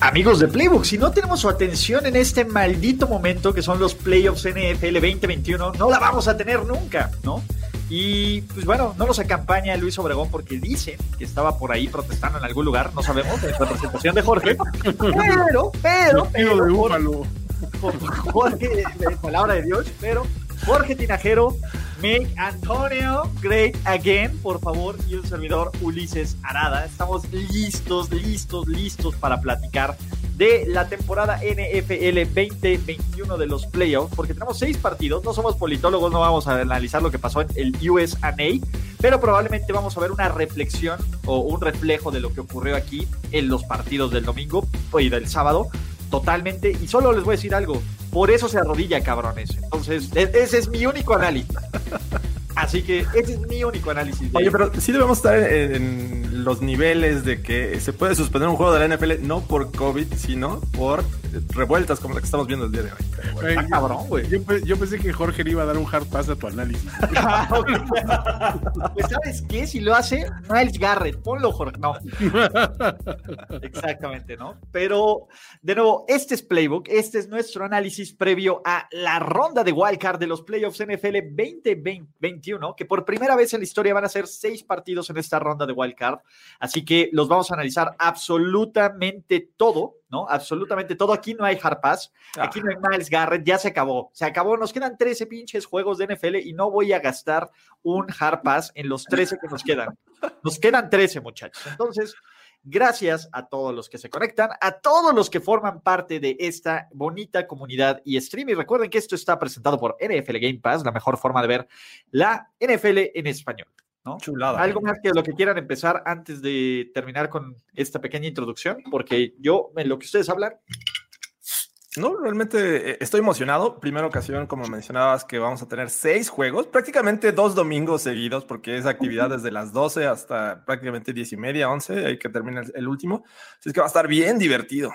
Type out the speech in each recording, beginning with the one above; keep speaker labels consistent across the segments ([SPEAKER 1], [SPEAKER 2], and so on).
[SPEAKER 1] Amigos de Playbook, si no tenemos su atención en este maldito momento que son los playoffs NFL 2021, no la vamos a tener nunca, ¿no? Y pues bueno, no nos acompaña Luis Obregón porque dice que estaba por ahí protestando en algún lugar, no sabemos, en representación de Jorge. Pero, pero, pero, por, Jorge, palabra de Dios, pero Jorge Tinajero, make Antonio great again, por favor, y un servidor Ulises Arada. Estamos listos, listos, listos para platicar de la temporada NFL 2021 de los playoffs, porque tenemos seis partidos, no somos politólogos, no vamos a analizar lo que pasó en el USA, pero probablemente vamos a ver una reflexión o un reflejo de lo que ocurrió aquí en los partidos del domingo y del sábado, totalmente, y solo les voy a decir algo, por eso se arrodilla, cabrones. Entonces, e-, ese es mi único análisis. Así que ese es mi único análisis.
[SPEAKER 2] Oye, pero sí debemos estar en, los niveles de que se puede suspender un juego de la NFL no por COVID, sino por revueltas como la que estamos viendo el día de hoy.
[SPEAKER 3] cabrón, güey. Yo, pensé que Jorge le iba a dar un hard pass a tu análisis.
[SPEAKER 1] pues, ¿sabes qué? Si lo hace Miles Garrett, ponlo, Jorge. No. Exactamente, ¿no? Pero, de nuevo, este es Playbook. Este es nuestro análisis previo a la ronda de wildcard de los playoffs NFL 2021, que por primera vez en la historia van a ser seis partidos en esta ronda de wildcard. Así que los vamos a analizar absolutamente todo ¿no? Absolutamente todo. Aquí no hay hard pass, aquí no hay Miles Garrett, ya se acabó. Se acabó. Nos quedan 13 pinches juegos de NFL y no voy a gastar un hard pass en los 13 que nos quedan. Nos quedan 13, muchachos. Entonces, gracias a todos los que se conectan, a todos los que forman parte de esta bonita comunidad y stream. Y recuerden que esto está presentado por NFL Game Pass, la mejor forma de ver la NFL en español. ¿No?
[SPEAKER 2] Chulada.
[SPEAKER 1] Algo más que lo que quieran empezar antes de terminar con esta pequeña introducción, porque yo, en lo que ustedes hablan.
[SPEAKER 2] No, realmente eh, estoy emocionado. Primera ocasión, como mencionabas, que vamos a tener seis juegos, prácticamente dos domingos seguidos, porque es actividad desde las 12 hasta prácticamente 10 y media, 11, hay que terminar el último. Así es que va a estar bien divertido.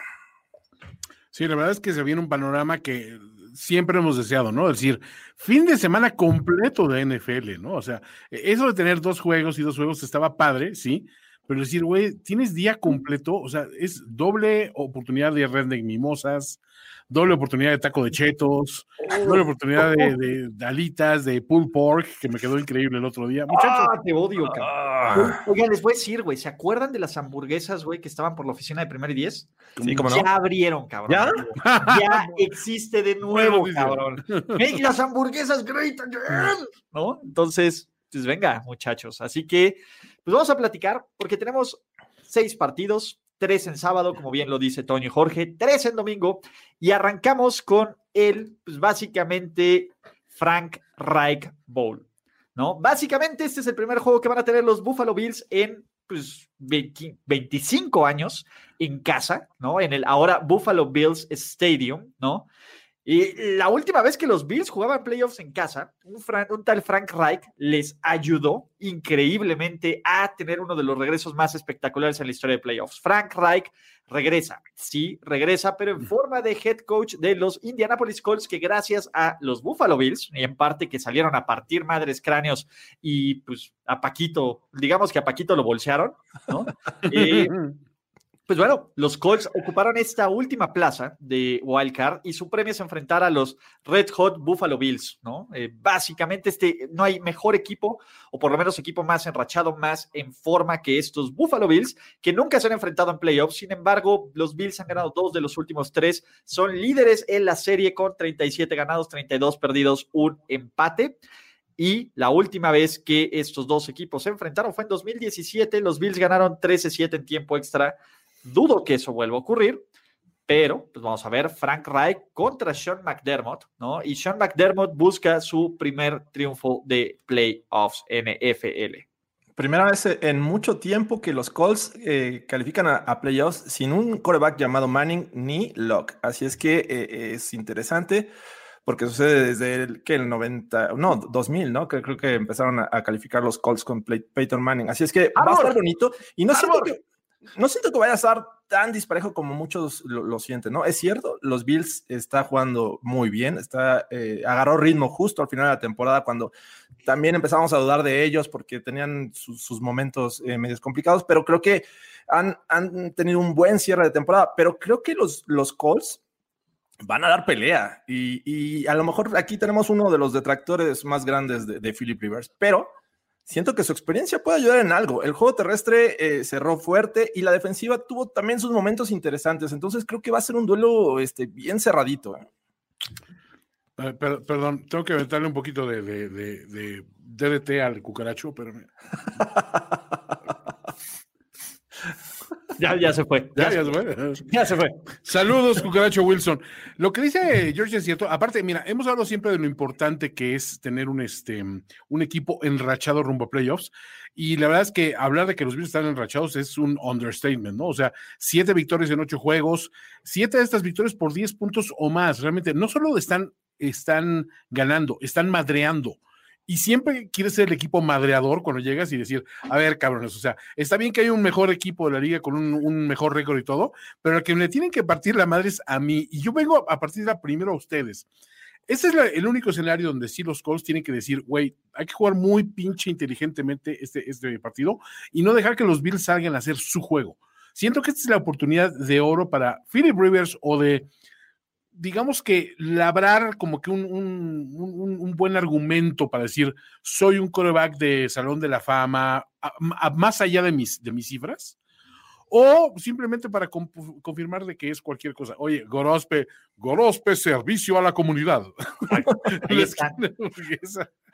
[SPEAKER 3] Sí, la verdad es que se viene un panorama que siempre hemos deseado, ¿no? Es decir, fin de semana completo de NFL, ¿no? O sea, e, eso de tener dos juegos y dos juegos estaba padre, sí, pero decir, güey, tienes día completo, o sea, es doble oportunidad de red de mimosas, doble oportunidad de taco de chetos, doble oportunidad de, de, alitas, de pulled pork, que me quedó increíble el otro día. Muchachos.
[SPEAKER 1] Ah, te odio, cabrón. Ah. Oigan, les voy a decir, güey, ¿se acuerdan de las hamburguesas, güey, que estaban por la oficina de primer y diez?
[SPEAKER 2] Sí, ¿cómo no?
[SPEAKER 1] Ya abrieron, cabrón.
[SPEAKER 2] ¿Ya?
[SPEAKER 1] Ya existe de nuevo, cabrón. Hey, las hamburguesas great again, ¿no? Entonces, pues venga, muchachos. Así que, pues vamos a platicar, porque tenemos seis partidos, tres en sábado, como bien lo dice Toño y Jorge, tres en domingo, y arrancamos con el, pues básicamente, Frank Reich Bowl, ¿no? Básicamente este es el primer juego que van a tener los Buffalo Bills en, pues, 25 años en casa, ¿no? En el ahora Buffalo Bills Stadium, ¿no? Y la última vez que los Bills jugaban playoffs en casa, un, un, tal Frank Reich les ayudó increíblemente a tener uno de los regresos más espectaculares en la historia de playoffs. Frank Reich regresa, sí, regresa, pero en forma de head coach de los Indianapolis Colts, que gracias a los Buffalo Bills, y en parte que salieron a partir madres cráneos y pues a Paquito, digamos que a Paquito lo bolsearon, ¿no? Eh, pues bueno, los Colts ocuparon esta última plaza de Wildcard y su premio es enfrentar a los Red Hot Buffalo Bills, ¿no? Eh, básicamente, este, no hay mejor equipo, o por lo menos equipo más enrachado, más en forma que estos Buffalo Bills, que nunca se han enfrentado en playoffs. Sin embargo, los Bills han ganado dos de los últimos tres, son líderes en la serie con 37 ganados, 32 perdidos, un empate. Y la última vez que estos dos equipos se enfrentaron fue en 2017. Los Bills ganaron 13-7 en tiempo extra Dudo que eso vuelva a ocurrir, pero pues vamos a ver Frank Reich contra Sean McDermott, ¿no? Y Sean McDermott busca su primer triunfo de playoffs NFL.
[SPEAKER 2] Primera vez en mucho tiempo que los Colts eh, califican a, playoffs sin un quarterback llamado Manning ni Locke. Así es que eh, es interesante porque sucede desde el, que el 90, no, 2000, ¿no? Creo que empezaron a, calificar los Colts con Peyton Manning. Así es que va a estar bonito y no sé no siento que vaya a estar tan disparejo como muchos lo, sienten, ¿no? Es cierto, los Bills está jugando muy bien, está, eh, agarró ritmo justo al final de la temporada cuando también empezamos a dudar de ellos porque tenían sus momentos eh, medios complicados, pero creo que han, han, tenido un buen cierre de temporada, pero creo que los, los Colts van a dar pelea y, y, a lo mejor aquí tenemos uno de los detractores más grandes de, de Philip Rivers, pero siento que su experiencia puede ayudar en algo. El juego terrestre eh, cerró fuerte y la defensiva tuvo también sus momentos interesantes. Entonces creo que va a ser un duelo este, bien cerradito. ¿eh?
[SPEAKER 3] perdón, tengo que aventarle un poquito de, de, DDT al cucaracho, pero...
[SPEAKER 1] Ya, ya se fue.
[SPEAKER 3] Ya, ya, se fue.
[SPEAKER 1] Ya se fue.
[SPEAKER 3] Saludos, Cucaracho Wilson. Lo que dice George es cierto. Aparte, mira, hemos hablado siempre de lo importante que es tener un, este, un equipo enrachado rumbo a playoffs. Y la verdad es que hablar de que los Bills están enrachados es un understatement, ¿no? O sea, siete victorias en ocho juegos, siete de estas victorias por diez puntos o más. Realmente, no solo están, están ganando, están madreando. Y siempre quieres ser el equipo madreador cuando llegas y decir, a ver, cabrones, o sea, está bien que hay un mejor equipo de la liga con un, mejor récord y todo, pero el que me tienen que partir la madre es a mí. Y yo vengo a partir la primero a ustedes. Ese es el único escenario donde sí los Colts tienen que decir, güey, hay que jugar muy pinche inteligentemente este, este partido y no dejar que los Bills salgan a hacer su juego. Siento que esta es la oportunidad de oro para Philip Rivers o de digamos que labrar como que un, un, buen argumento para decir, soy un coreback de Salón de la Fama, más allá de mis, de mis cifras, o simplemente para confirmar de que es cualquier cosa. Oye, Gorospe, Gorospe, servicio a la comunidad.
[SPEAKER 1] Ahí está.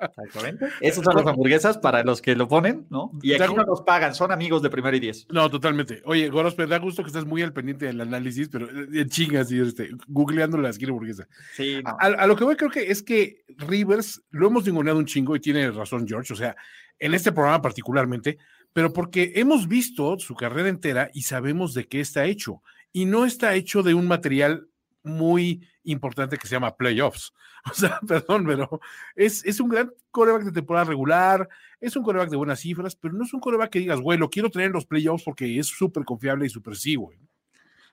[SPEAKER 1] Exactamente. Esas son las hamburguesas para los que lo ponen, ¿no? Y aquí no nos pagan, son amigos de primero y diez.
[SPEAKER 3] No, totalmente. Oye, Gorospe, da gusto que estás muy al pendiente del análisis, pero en chingas, y este, googleando la esquina hamburguesa.
[SPEAKER 1] Sí.
[SPEAKER 3] A, lo que voy, creo que es que Rivers lo hemos ninguneado un chingo y tiene razón, George. O sea, en este programa particularmente, pero porque hemos visto su carrera entera y sabemos de qué está hecho. Y no está hecho de un material muy importante que se llama playoffs. O sea, perdón, pero es, es un gran coreback de temporada regular, es un coreback de buenas cifras, pero no es un coreback que digas, güey, lo quiero tener en los playoffs porque es súper confiable y súper sí, güey.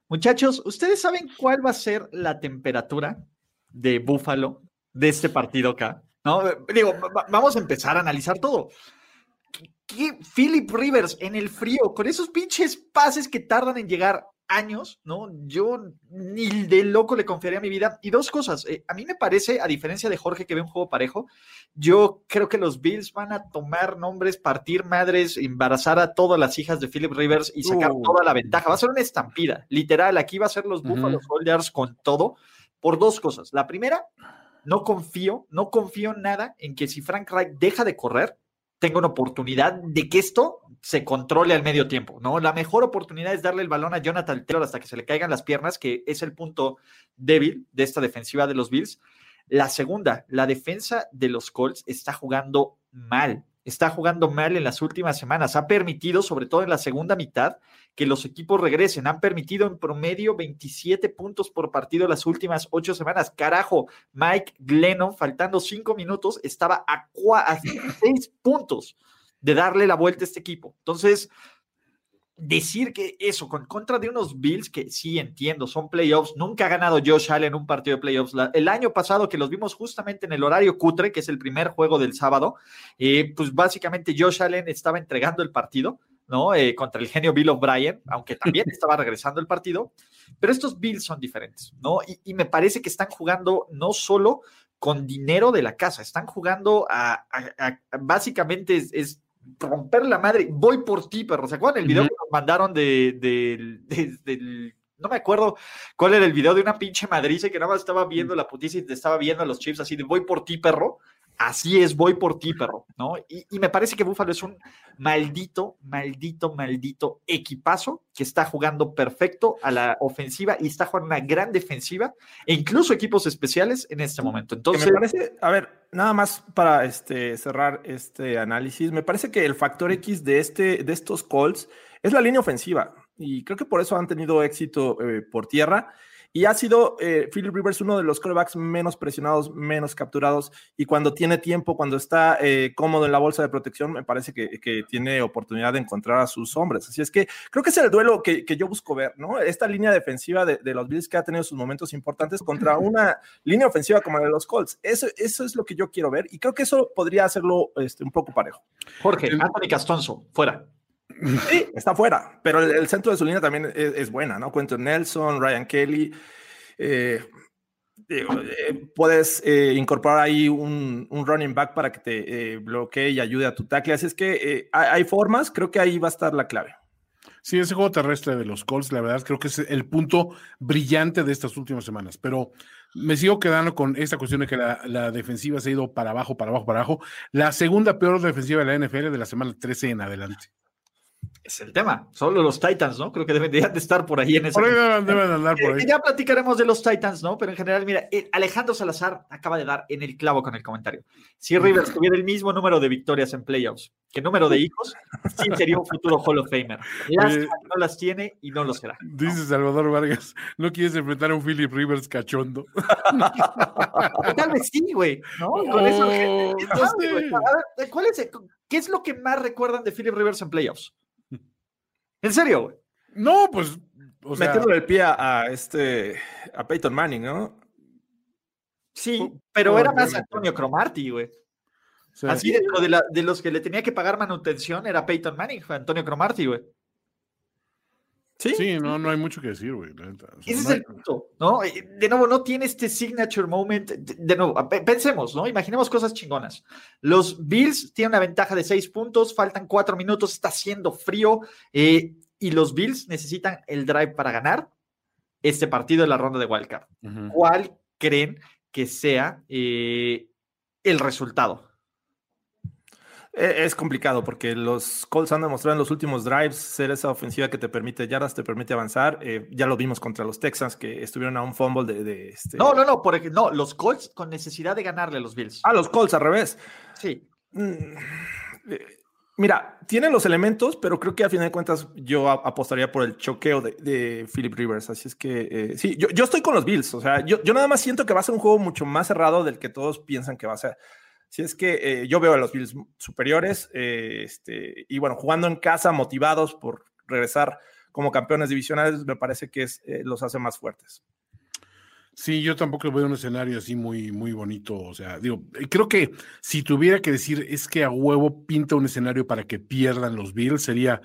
[SPEAKER 1] Muchachos, ¿ustedes saben cuál va a ser la temperatura de Buffalo de este partido acá? ¿No? Digo, vamos a empezar a analizar todo. ¿Qué Philip Rivers en el frío, con esos pinches pases que tardan en llegar años, ¿no? Yo ni de loco le confiaría mi vida. Y dos cosas, eh, a mí me parece, a diferencia de Jorge que ve un juego parejo, yo creo que los Bills van a tomar nombres, partir madres, embarazar a todas las hijas de Philip Rivers y sacar uh. toda la ventaja. Va a ser una estampida, literal. Aquí va a ser los Buffalo Soldiers con todo, por dos cosas. La primera, no confío, no confío nada en que si Frank Reich deja de correr, tenga una oportunidad de que esto se controle al medio tiempo, ¿no? La mejor oportunidad es darle el balón a Jonathan Taylor hasta que se le caigan las piernas, que es el punto débil de esta defensiva de los Bills. La segunda, la defensa de los Colts está jugando mal. Está jugando mal en las últimas semanas. Ha permitido, sobre todo en la segunda mitad, que los equipos regresen. Han permitido en promedio 27 puntos por partido las últimas ocho semanas. Carajo, Mike Glennon, faltando cinco minutos, estaba a, a seis puntos de darle la vuelta a este equipo. Entonces, decir que eso, con contra de unos Bills que sí entiendo, son playoffs, nunca ha ganado Josh Allen un partido de playoffs. el año pasado que los vimos justamente en el horario cutre, que es el primer juego del sábado, eh, pues básicamente Josh Allen estaba entregando el partido, ¿no? Eh, contra el genio Bill O'Brien, aunque también estaba regresando el partido, pero estos Bills son diferentes, ¿no? Y, me parece que están jugando no solo con dinero de la casa, están jugando a, básicamente es romper la madre, voy por ti, perro. ¿Se acuerdan el video que nos mandaron de, de, no me acuerdo cuál era el video de una pinche madriza que nada más estaba viendo la putiza y te estaba viendo a los chips así de voy por ti, perro? Así es, voy por ti, perro, ¿no? Y, me parece que Búfalo es un maldito, maldito, maldito equipazo que está jugando perfecto a la ofensiva y está jugando una gran defensiva e incluso equipos especiales en este momento. Entonces,
[SPEAKER 2] me parece, a ver, nada más para este, cerrar este análisis, me parece que el factor X de, este, de estos Colts es la línea ofensiva y creo que por eso han tenido éxito eh, por tierra y ha sido eh, Philip Rivers uno de los quarterbacks menos presionados, menos capturados. Y cuando tiene tiempo, cuando está eh, cómodo en la bolsa de protección, me parece que, tiene oportunidad de encontrar a sus hombres. Así es que creo que es el duelo que, yo busco ver, ¿no? Esta línea defensiva de, los Bills que ha tenido sus momentos importantes contra una línea ofensiva como la de los Colts. Eso, eso es lo que yo quiero ver. Y creo que eso podría hacerlo este, un poco parejo.
[SPEAKER 1] Jorge, Anthony Castonzo, fuera.
[SPEAKER 2] Sí, está fuera, pero el, centro de su línea también es, buena, ¿no? Cuento Nelson, Ryan Kelly. Eh, eh, puedes eh, incorporar ahí un, running back para que te bloquee y ayude a tu tackle. Así es que hay, formas, creo que ahí va a estar la clave.
[SPEAKER 3] Sí, ese juego terrestre de los Colts, la verdad, creo que es el punto brillante de estas últimas semanas, pero me sigo quedando con esta cuestión de que la, la, defensiva se ha ido para abajo, para abajo, para abajo. La segunda peor defensiva de la NFL de la semana 13 en adelante.
[SPEAKER 1] Es el tema. Solo los Titans, ¿no? Creo que deberían de estar por ahí en ese.
[SPEAKER 3] Por ahí deben, andar por
[SPEAKER 1] ahí. ya platicaremos de los Titans, ¿no? Pero en general, mira, eh, Alejandro Salazar acaba de dar en el clavo con el comentario. Si Rivers tuviera el mismo número de victorias en playoffs que número de hijos, sí sería un futuro Hall of Famer. no las tiene y no lo será.
[SPEAKER 3] Dice Salvador Vargas, ¿no quieres enfrentar a un Philip Rivers cachondo?
[SPEAKER 1] Tal vez sí, güey, ¿no? Con eso, ¿cuál es, ¿Qué es lo que más recuerdan de Philip Rivers en playoffs? ¿En serio, güey?
[SPEAKER 3] No, pues.
[SPEAKER 2] O el pie a, este. a Peyton Manning, ¿no?
[SPEAKER 1] Sí, pero era más Antonio Cromarty, güey. Así de, de, los que le tenía que pagar manutención era Peyton Manning, Antonio Cromarty, güey.
[SPEAKER 3] Sí, sí no, no hay mucho que decir, güey.
[SPEAKER 1] Ese es el punto, ¿no? De nuevo, no tiene este signature moment. De, nuevo, pensemos, ¿no? Imaginemos cosas chingonas. Los Bills tienen una ventaja de seis puntos, faltan cuatro minutos, está haciendo frío, eh, y los Bills necesitan el drive para ganar este partido de la ronda de Wildcard. ¿Cuál creen que sea eh, el resultado?
[SPEAKER 2] E, es complicado porque los Colts han demostrado en los últimos drives ser esa ofensiva que te permite yardas, te permite avanzar. Eh, ya lo vimos contra los Texans que estuvieron a un fumble de. este...
[SPEAKER 1] No, no, no, porque, no, los Colts con necesidad de ganarle a los Bills.
[SPEAKER 2] Ah, los Colts al revés.
[SPEAKER 1] Sí.
[SPEAKER 2] Mm, eh, mira, tienen los elementos, pero creo que a fin de cuentas yo apostaría por el choqueo de, Philip Rivers. Así es que eh, sí, yo, yo, estoy con los Bills. O sea, yo, yo nada más siento que va a ser un juego mucho más cerrado del que todos piensan que va a ser. Si es que eh, yo veo a los Bills superiores eh, este, y bueno, jugando en casa, motivados por regresar como campeones divisionales, me parece que eh, los hace más fuertes.
[SPEAKER 3] Sí, yo tampoco veo un escenario así muy, muy bonito. O sea, digo, creo que si tuviera que decir es que a huevo pinta un escenario para que pierdan los Bills, sería,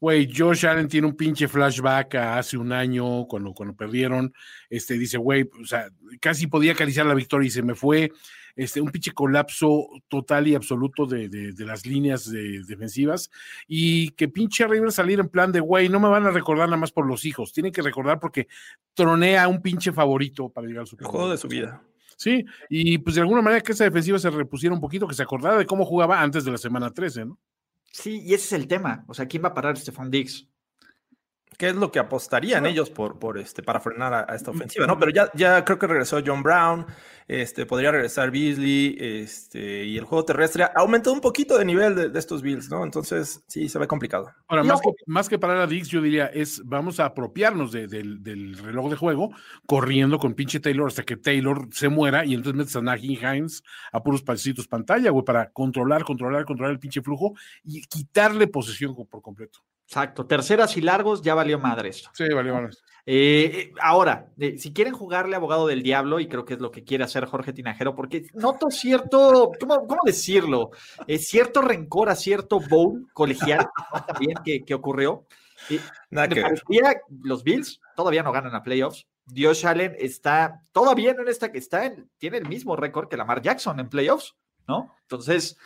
[SPEAKER 3] güey, Josh Allen tiene un pinche flashback a hace un año cuando, cuando perdieron. Este dice, güey, o sea, casi podía acariciar la victoria y se me fue este, un pinche colapso total y absoluto de, las líneas defensivas y que pinche River salir en plan de, güey, no me van a recordar nada más por los hijos, tienen que recordar porque tronea un pinche favorito para llegar a su
[SPEAKER 2] juego de su vida.
[SPEAKER 3] Sí, y pues de alguna manera que esa defensiva se repusiera un poquito, que se acordara de cómo jugaba antes de la semana 13, ¿no?
[SPEAKER 1] Sí, y ese es el tema. O sea, ¿quién va a parar Stefan Diggs?
[SPEAKER 2] Qué es lo que apostarían ellos por, por este, para frenar a, esta ofensiva, ¿no? Pero ya, ya creo que regresó John Brown, este, podría regresar Beasley, este, y el juego terrestre aumentó un poquito de nivel de, estos Bills, ¿no? Entonces, sí, se ve complicado.
[SPEAKER 3] Ahora, más, que, más que parar a Dix, yo diría, es vamos a apropiarnos del reloj de juego, corriendo con pinche Taylor hasta que Taylor se muera, y entonces metes a Najee Hines a puros pasitos pantalla, güey, para controlar, controlar, controlar el pinche flujo y quitarle posesión por completo.
[SPEAKER 1] Exacto, terceras y largos, ya valió madre esto.
[SPEAKER 3] Sí, valió madre.
[SPEAKER 1] Eh, ahora, eh, si quieren jugarle abogado del diablo, y creo que es lo que quiere hacer Jorge Tinajero, porque noto cierto, ¿cómo, cómo decirlo? Eh, cierto rencor a cierto bowl colegial también que, ocurrió. Nada que parecía, los Bills todavía no ganan a playoffs. Dios Allen está todavía en esta que está, en, tiene el mismo récord que Lamar Jackson en playoffs, ¿no? Entonces,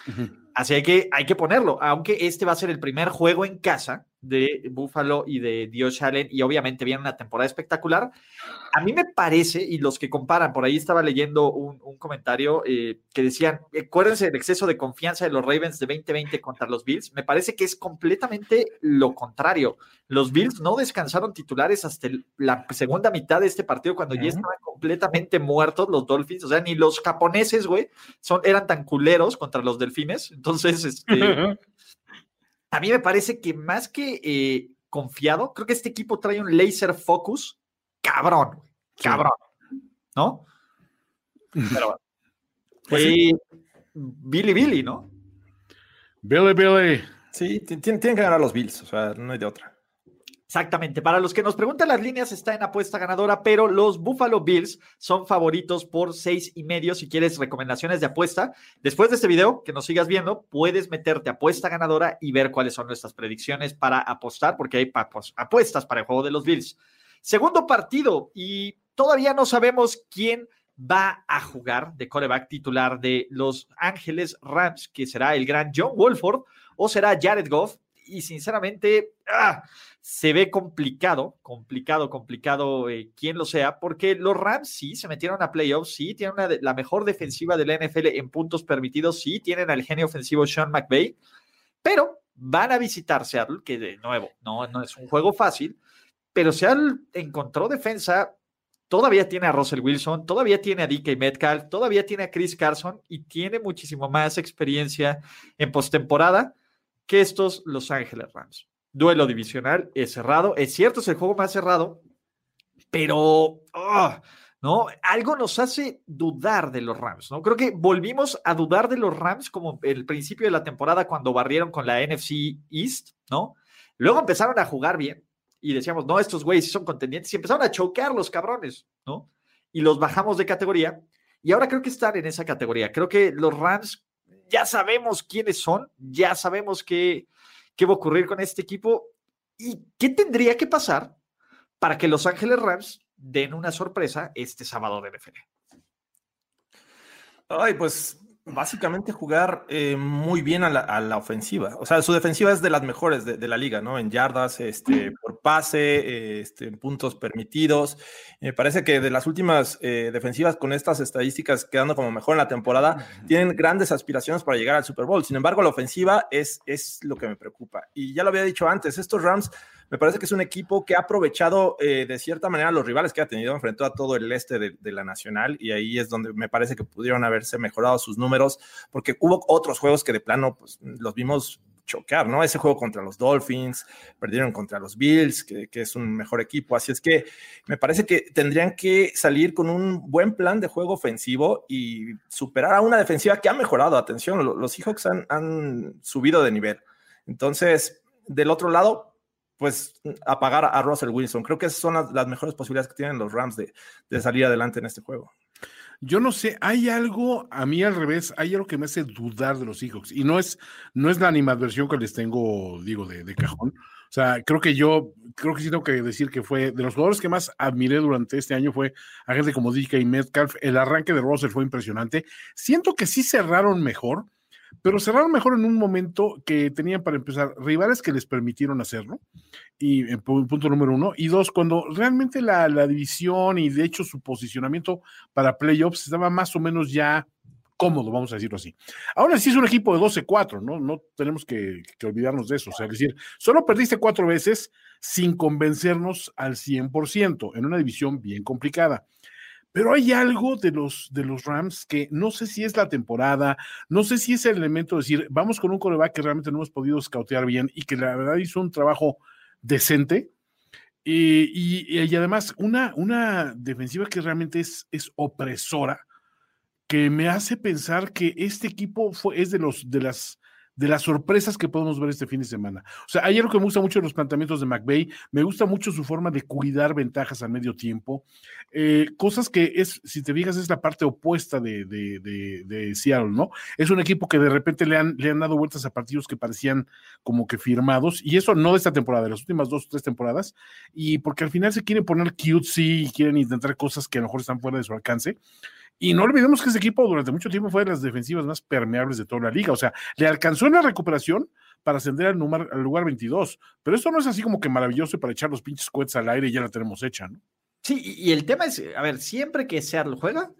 [SPEAKER 1] así que, hay que ponerlo, aunque este va a ser el primer juego en casa de Buffalo y de Dios Allen, y obviamente viene una temporada espectacular. A mí me parece, y los que comparan, por ahí estaba leyendo un, comentario eh, que decían, acuérdense del exceso de confianza de los Ravens de 2020 contra los Bills, me parece que es completamente lo contrario. Los Bills no descansaron titulares hasta la segunda mitad de este partido, cuando ya estaban completamente muertos los Dolphins, o sea, ni los japoneses, güey, son, eran tan culeros contra los delfines, entonces, este... a mí me parece que más que eh, confiado, creo que este equipo trae un laser focus cabrón, cabrón, ¿no? Pero, pues Billy Billy, ¿no?
[SPEAKER 3] Billy Billy.
[SPEAKER 2] Sí, tienen que ganar los Bills, o sea, no hay de otra.
[SPEAKER 1] Exactamente. Para los que nos preguntan, las líneas está en apuesta ganadora, pero los Buffalo Bills son favoritos por seis y medio. Si quieres recomendaciones de apuesta, después de este video que nos sigas viendo, puedes meterte a apuesta ganadora y ver cuáles son nuestras predicciones para apostar, porque hay apuestas para el juego de los Bills. Segundo partido y todavía no sabemos quién va a jugar de coreback titular de Los Ángeles Rams, que será el gran John Wolford o será Jared Goff. Y sinceramente, ¡ah! se ve complicado, complicado, complicado eh, quien lo sea, porque los Rams sí se metieron a playoffs, sí tienen la mejor defensiva de la NFL en puntos permitidos, sí tienen al genio ofensivo Sean McVay, pero van a visitar Seattle, que de nuevo no, no es un juego fácil, pero Seattle encontró defensa, todavía tiene a Russell Wilson, todavía tiene a DK Metcalf, todavía tiene a Chris Carson y tiene muchísimo más experiencia en postemporada que estos Los Ángeles Rams duelo divisional, es cerrado. Es cierto, es el juego más cerrado, pero ah, ¿no? Algo nos hace dudar de los Rams, ¿no? Creo que volvimos a dudar de los Rams como el principio de la temporada cuando barrieron con la NFC East, ¿no? Luego empezaron a jugar bien y decíamos, no, estos güeyes son contendientes y empezaron a chocar los cabrones, ¿no? Y los bajamos de categoría y ahora creo que están en esa categoría. Creo que los Rams ya sabemos quiénes son, ya sabemos que qué va a ocurrir con este equipo y qué tendría que pasar para que Los Ángeles Rams den una sorpresa este sábado de NFL.
[SPEAKER 2] Ay, pues básicamente jugar eh, muy bien a la, ofensiva. O sea, su defensiva es de las mejores de, la liga, ¿no? En yardas, este, por pase, este, en puntos permitidos. Me parece que de las últimas eh, defensivas con estas estadísticas quedando como mejor en la temporada, tienen grandes aspiraciones para llegar al Super Bowl. Sin embargo, la ofensiva es, es lo que me preocupa. Y ya lo había dicho antes, estos Rams me parece que es un equipo que ha aprovechado eh, de cierta manera los rivales que ha tenido, enfrentó a todo el este de, la Nacional y ahí es donde me parece que pudieron haberse mejorado sus números, porque hubo otros juegos que de plano pues, los vimos chocar, ¿no? Ese juego contra los Dolphins, perdieron contra los Bills, que, es un mejor equipo. Así es que me parece que tendrían que salir con un buen plan de juego ofensivo y superar a una defensiva que ha mejorado. Atención, los Seahawks han, han subido de nivel. Entonces, del otro lado, pues apagar a Russell Wilson. Creo que esas son las, mejores posibilidades que tienen los Rams de, salir adelante en este juego.
[SPEAKER 3] Yo no sé, hay algo, a mí al revés, hay algo que me hace dudar de los Seahawks. Y no es, no es la animadversión que les tengo, digo, de, cajón. O sea, creo que yo, creo que sí tengo que decir que fue de los jugadores que más admiré durante este año fue a gente como DK Metcalf. El arranque de Russell fue impresionante. Siento que sí cerraron mejor pero cerraron mejor en un momento que tenían para empezar rivales que les permitieron hacerlo, y punto número uno, y dos, cuando realmente la, división y de hecho su posicionamiento para playoffs estaba más o menos ya cómodo, vamos a decirlo así. Ahora sí es un equipo de 12-4, ¿no? No tenemos que, que, olvidarnos de eso. O sea, es decir, solo perdiste cuatro veces sin convencernos al 100% en una división bien complicada. Pero hay algo de los, de los Rams que no sé si es la temporada, no sé si es el elemento de decir, vamos con un coreback que realmente no hemos podido scoutear bien y que la verdad hizo un trabajo decente. Y, y, además, una, una defensiva que realmente es, es opresora, que me hace pensar que este equipo fue, es de, los, de las de las sorpresas que podemos ver este fin de semana. O sea, ayer lo que me gusta mucho de los planteamientos de McVeigh, me gusta mucho su forma de cuidar ventajas a medio tiempo, eh, cosas que es, si te fijas, es la parte opuesta de, de, Seattle, ¿no? Es un equipo que de repente le han, le han dado vueltas a partidos que parecían como que firmados, y eso no de esta temporada, de las últimas dos o tres temporadas, y porque al final se quieren poner cutesy y quieren intentar cosas que a lo mejor están fuera de su alcance. Y no olvidemos que ese equipo durante mucho tiempo fue de las defensivas más permeables de toda la liga. O sea, le alcanzó en la recuperación para ascender al, al lugar 22. Pero esto no es así como que maravilloso para echar los pinches cohetes al aire y ya la tenemos hecha, ¿no?
[SPEAKER 1] Sí, y el tema es, a ver, siempre que Seattle juega,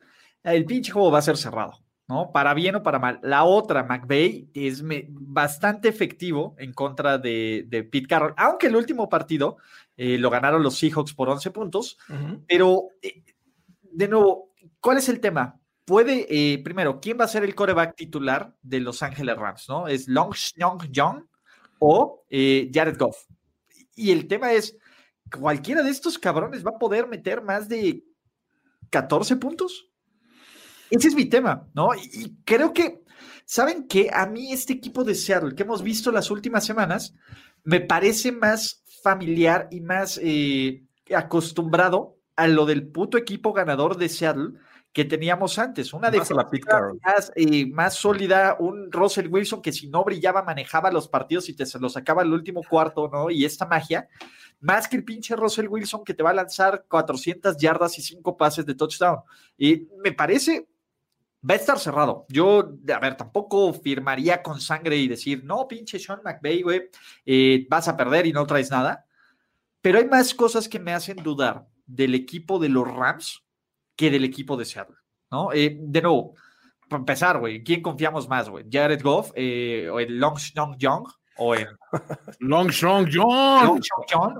[SPEAKER 1] el pinche juego va a ser cerrado, ¿no? Para bien o para mal. La otra, McVeigh, es bastante efectivo en contra de, de, Pete Carroll, aunque el último partido eh, lo ganaron los Seahawks por 11 puntos, pero eh, de nuevo, ¿Cuál es el tema? Puede, eh, primero, ¿quién va a ser el coreback titular de Los Ángeles Rams? ¿No? ¿Es Long Young o eh, Jared Goff? Y el tema es, ¿cualquiera de estos cabrones va a poder meter más de 14 puntos? Ese es mi tema, ¿no? Y, creo que, ¿saben qué? A mí este equipo de Seattle que hemos visto las últimas semanas me parece más familiar y más eh, acostumbrado a lo del puto equipo ganador de Seattle que teníamos antes. Una defensa más, eh, más, sólida, un Russell Wilson que si no brillaba manejaba los partidos y te se los sacaba el último cuarto, ¿no? Y esta magia, más que el pinche Russell Wilson que te va a lanzar 400 yardas y 5 pases de touchdown. Y me parece, va a estar cerrado. Yo, a ver, tampoco firmaría con sangre y decir, no, pinche Sean McVay, güey, eh, vas a perder y no traes nada. Pero hay más cosas que me hacen dudar del equipo de los Rams que del equipo de Seattle, ¿no? Eh, de nuevo, para empezar, güey, ¿quién confiamos más, güey? ¿Jared Goff eh, o en Long Strong Young o en
[SPEAKER 3] Long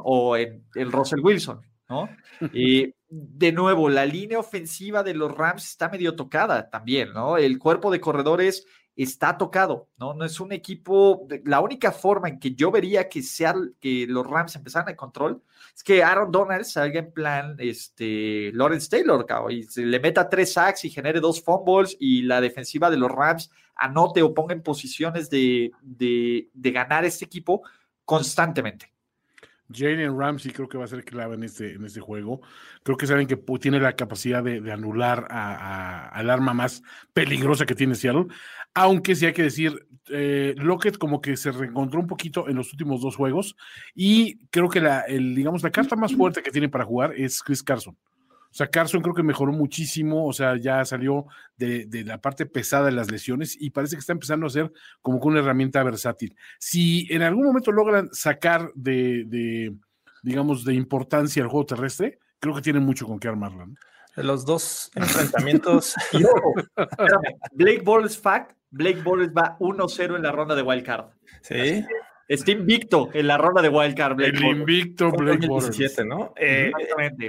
[SPEAKER 1] o en el Russell Wilson, ¿no? Y de nuevo, la línea ofensiva de los Rams está medio tocada también, ¿no? El cuerpo de corredores está tocado, ¿no? No es un equipo, la única forma en que yo vería que, sea, que los Rams empezaran el control es que Aaron Donald salga en plan este, Lawrence Taylor, y se le meta tres sacks y genere dos fumbles y la defensiva de los Rams anote o ponga en posiciones de, de, de ganar este equipo constantemente.
[SPEAKER 3] Jalen Ramsey creo que va a ser clave en este, en este juego. Creo que saben que tiene la capacidad de, anular al arma más peligrosa que tiene Seattle. Aunque sí hay que decir, eh, Lockett como que se reencontró un poquito en los últimos dos juegos. Y creo que la, el, digamos, la carta más fuerte que tiene para jugar es Chris Carson. O sea, Carson creo que mejoró muchísimo, o sea, ya salió de, la parte pesada de las lesiones y parece que está empezando a ser como que una herramienta versátil. Si en algún momento logran sacar de, digamos, de importancia el juego terrestre, creo que tienen mucho con qué armarla.
[SPEAKER 2] Los dos enfrentamientos.
[SPEAKER 1] Blake Bortles fact, Blake Bortles va 1-0 en la ronda de Wild Card.
[SPEAKER 2] Sí.
[SPEAKER 1] Está invicto en la ronda de Wildcard.
[SPEAKER 3] Blake el invicto Blake
[SPEAKER 2] 2017, ¿no? Eh,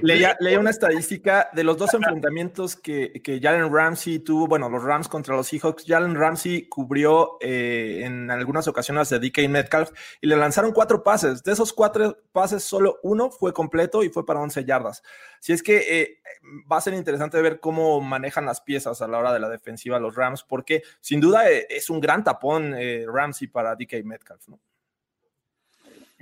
[SPEAKER 2] leía, una estadística de los dos enfrentamientos que, que Jalen Ramsey tuvo, bueno, los Rams contra los Seahawks. Jalen Ramsey cubrió eh, en algunas ocasiones de DK Metcalf y le lanzaron cuatro pases. De esos cuatro pases, solo uno fue completo y fue para 11 yardas. Si es que eh, va a ser interesante ver cómo manejan las piezas a la hora de la defensiva los Rams, porque sin duda es un gran tapón Ramsey para DK Metcalf, ¿no?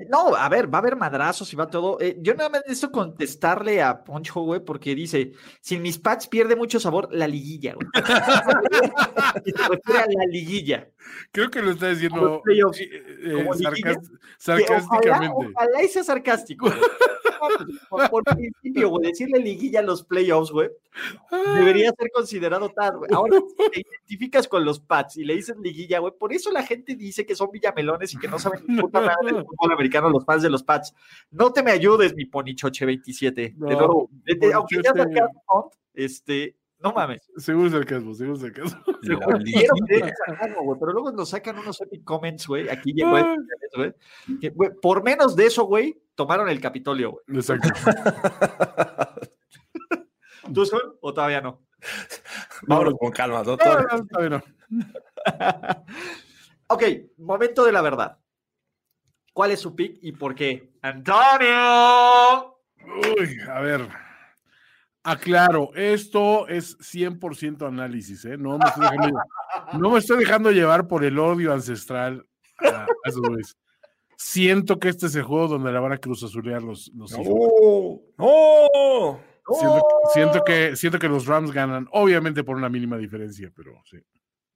[SPEAKER 1] No, a ver, va a haber madrazos y va todo. Eh, yo nada más necesito contestarle a Poncho, güey, porque dice: sin mis pads pierde mucho sabor la liguilla, güey. la liguilla.
[SPEAKER 3] Creo que lo está diciendo eh, sarcásticamente.
[SPEAKER 1] Ojalá, sea sarcástico. por, por, principio, güey, decirle liguilla a los playoffs, güey, debería ser considerado tal, güey. Ahora, si te identificas con los Pats y le dices liguilla, güey, por eso la gente dice que son villamelones y que no saben puta madre del fútbol americano los fans de los Pats. No te me ayudes, mi ponichoche 27. de nuevo, aunque ya este, No mames.
[SPEAKER 3] Seguro es sarcasmo, seguro es sarcasmo,
[SPEAKER 1] güey, pero luego nos sacan unos epic comments, güey. Aquí llegó,
[SPEAKER 3] Ay.
[SPEAKER 1] güey. Por menos de eso, güey, tomaron el Capitolio, güey.
[SPEAKER 3] Exacto.
[SPEAKER 1] ¿Tú son o todavía no?
[SPEAKER 2] Vámonos con calma,
[SPEAKER 3] No,
[SPEAKER 2] doctor.
[SPEAKER 3] no, todavía no.
[SPEAKER 1] ok, momento de la verdad. ¿Cuál es su pick y por qué? ¡Antonio!
[SPEAKER 3] Uy, a ver. Aclaro, esto es 100% análisis, ¿eh? No me, estoy dejando, no me estoy dejando llevar por el odio ancestral a, a. Siento que este es el juego donde la van a cruzazulear los, los.
[SPEAKER 2] ¡No! ¡No!
[SPEAKER 3] Siento, siento que, siento que los Rams ganan, obviamente por una mínima diferencia, pero sí.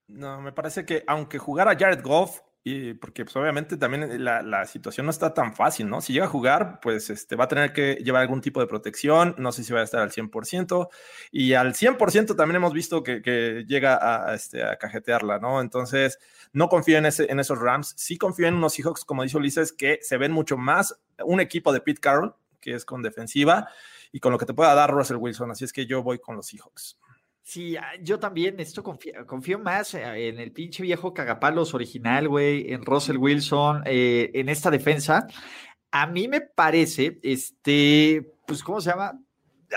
[SPEAKER 2] No, me parece que aunque jugara Jared Goff, y porque pues, obviamente también la, la situación no está tan fácil, ¿no? Si llega a jugar, pues este, va a tener que llevar algún tipo de protección, no sé si va a estar al 100%, y al 100% también hemos visto que, que llega a, a, este, a cajetearla, ¿no? Entonces, no confío en, ese, en esos Rams, sí confío en unos Seahawks, como dice Ulises, que se ven mucho más un equipo de Pete Carroll, que es con defensiva, y con lo que te pueda dar Russell Wilson, así es que yo voy con los Seahawks.
[SPEAKER 1] Sí, ah, yo también, esto confío, confío más eh, en el pinche viejo cagapalos original, güey, en Russell Wilson, eh, en esta defensa. A mí me parece, este, pues, ¿cómo se llama?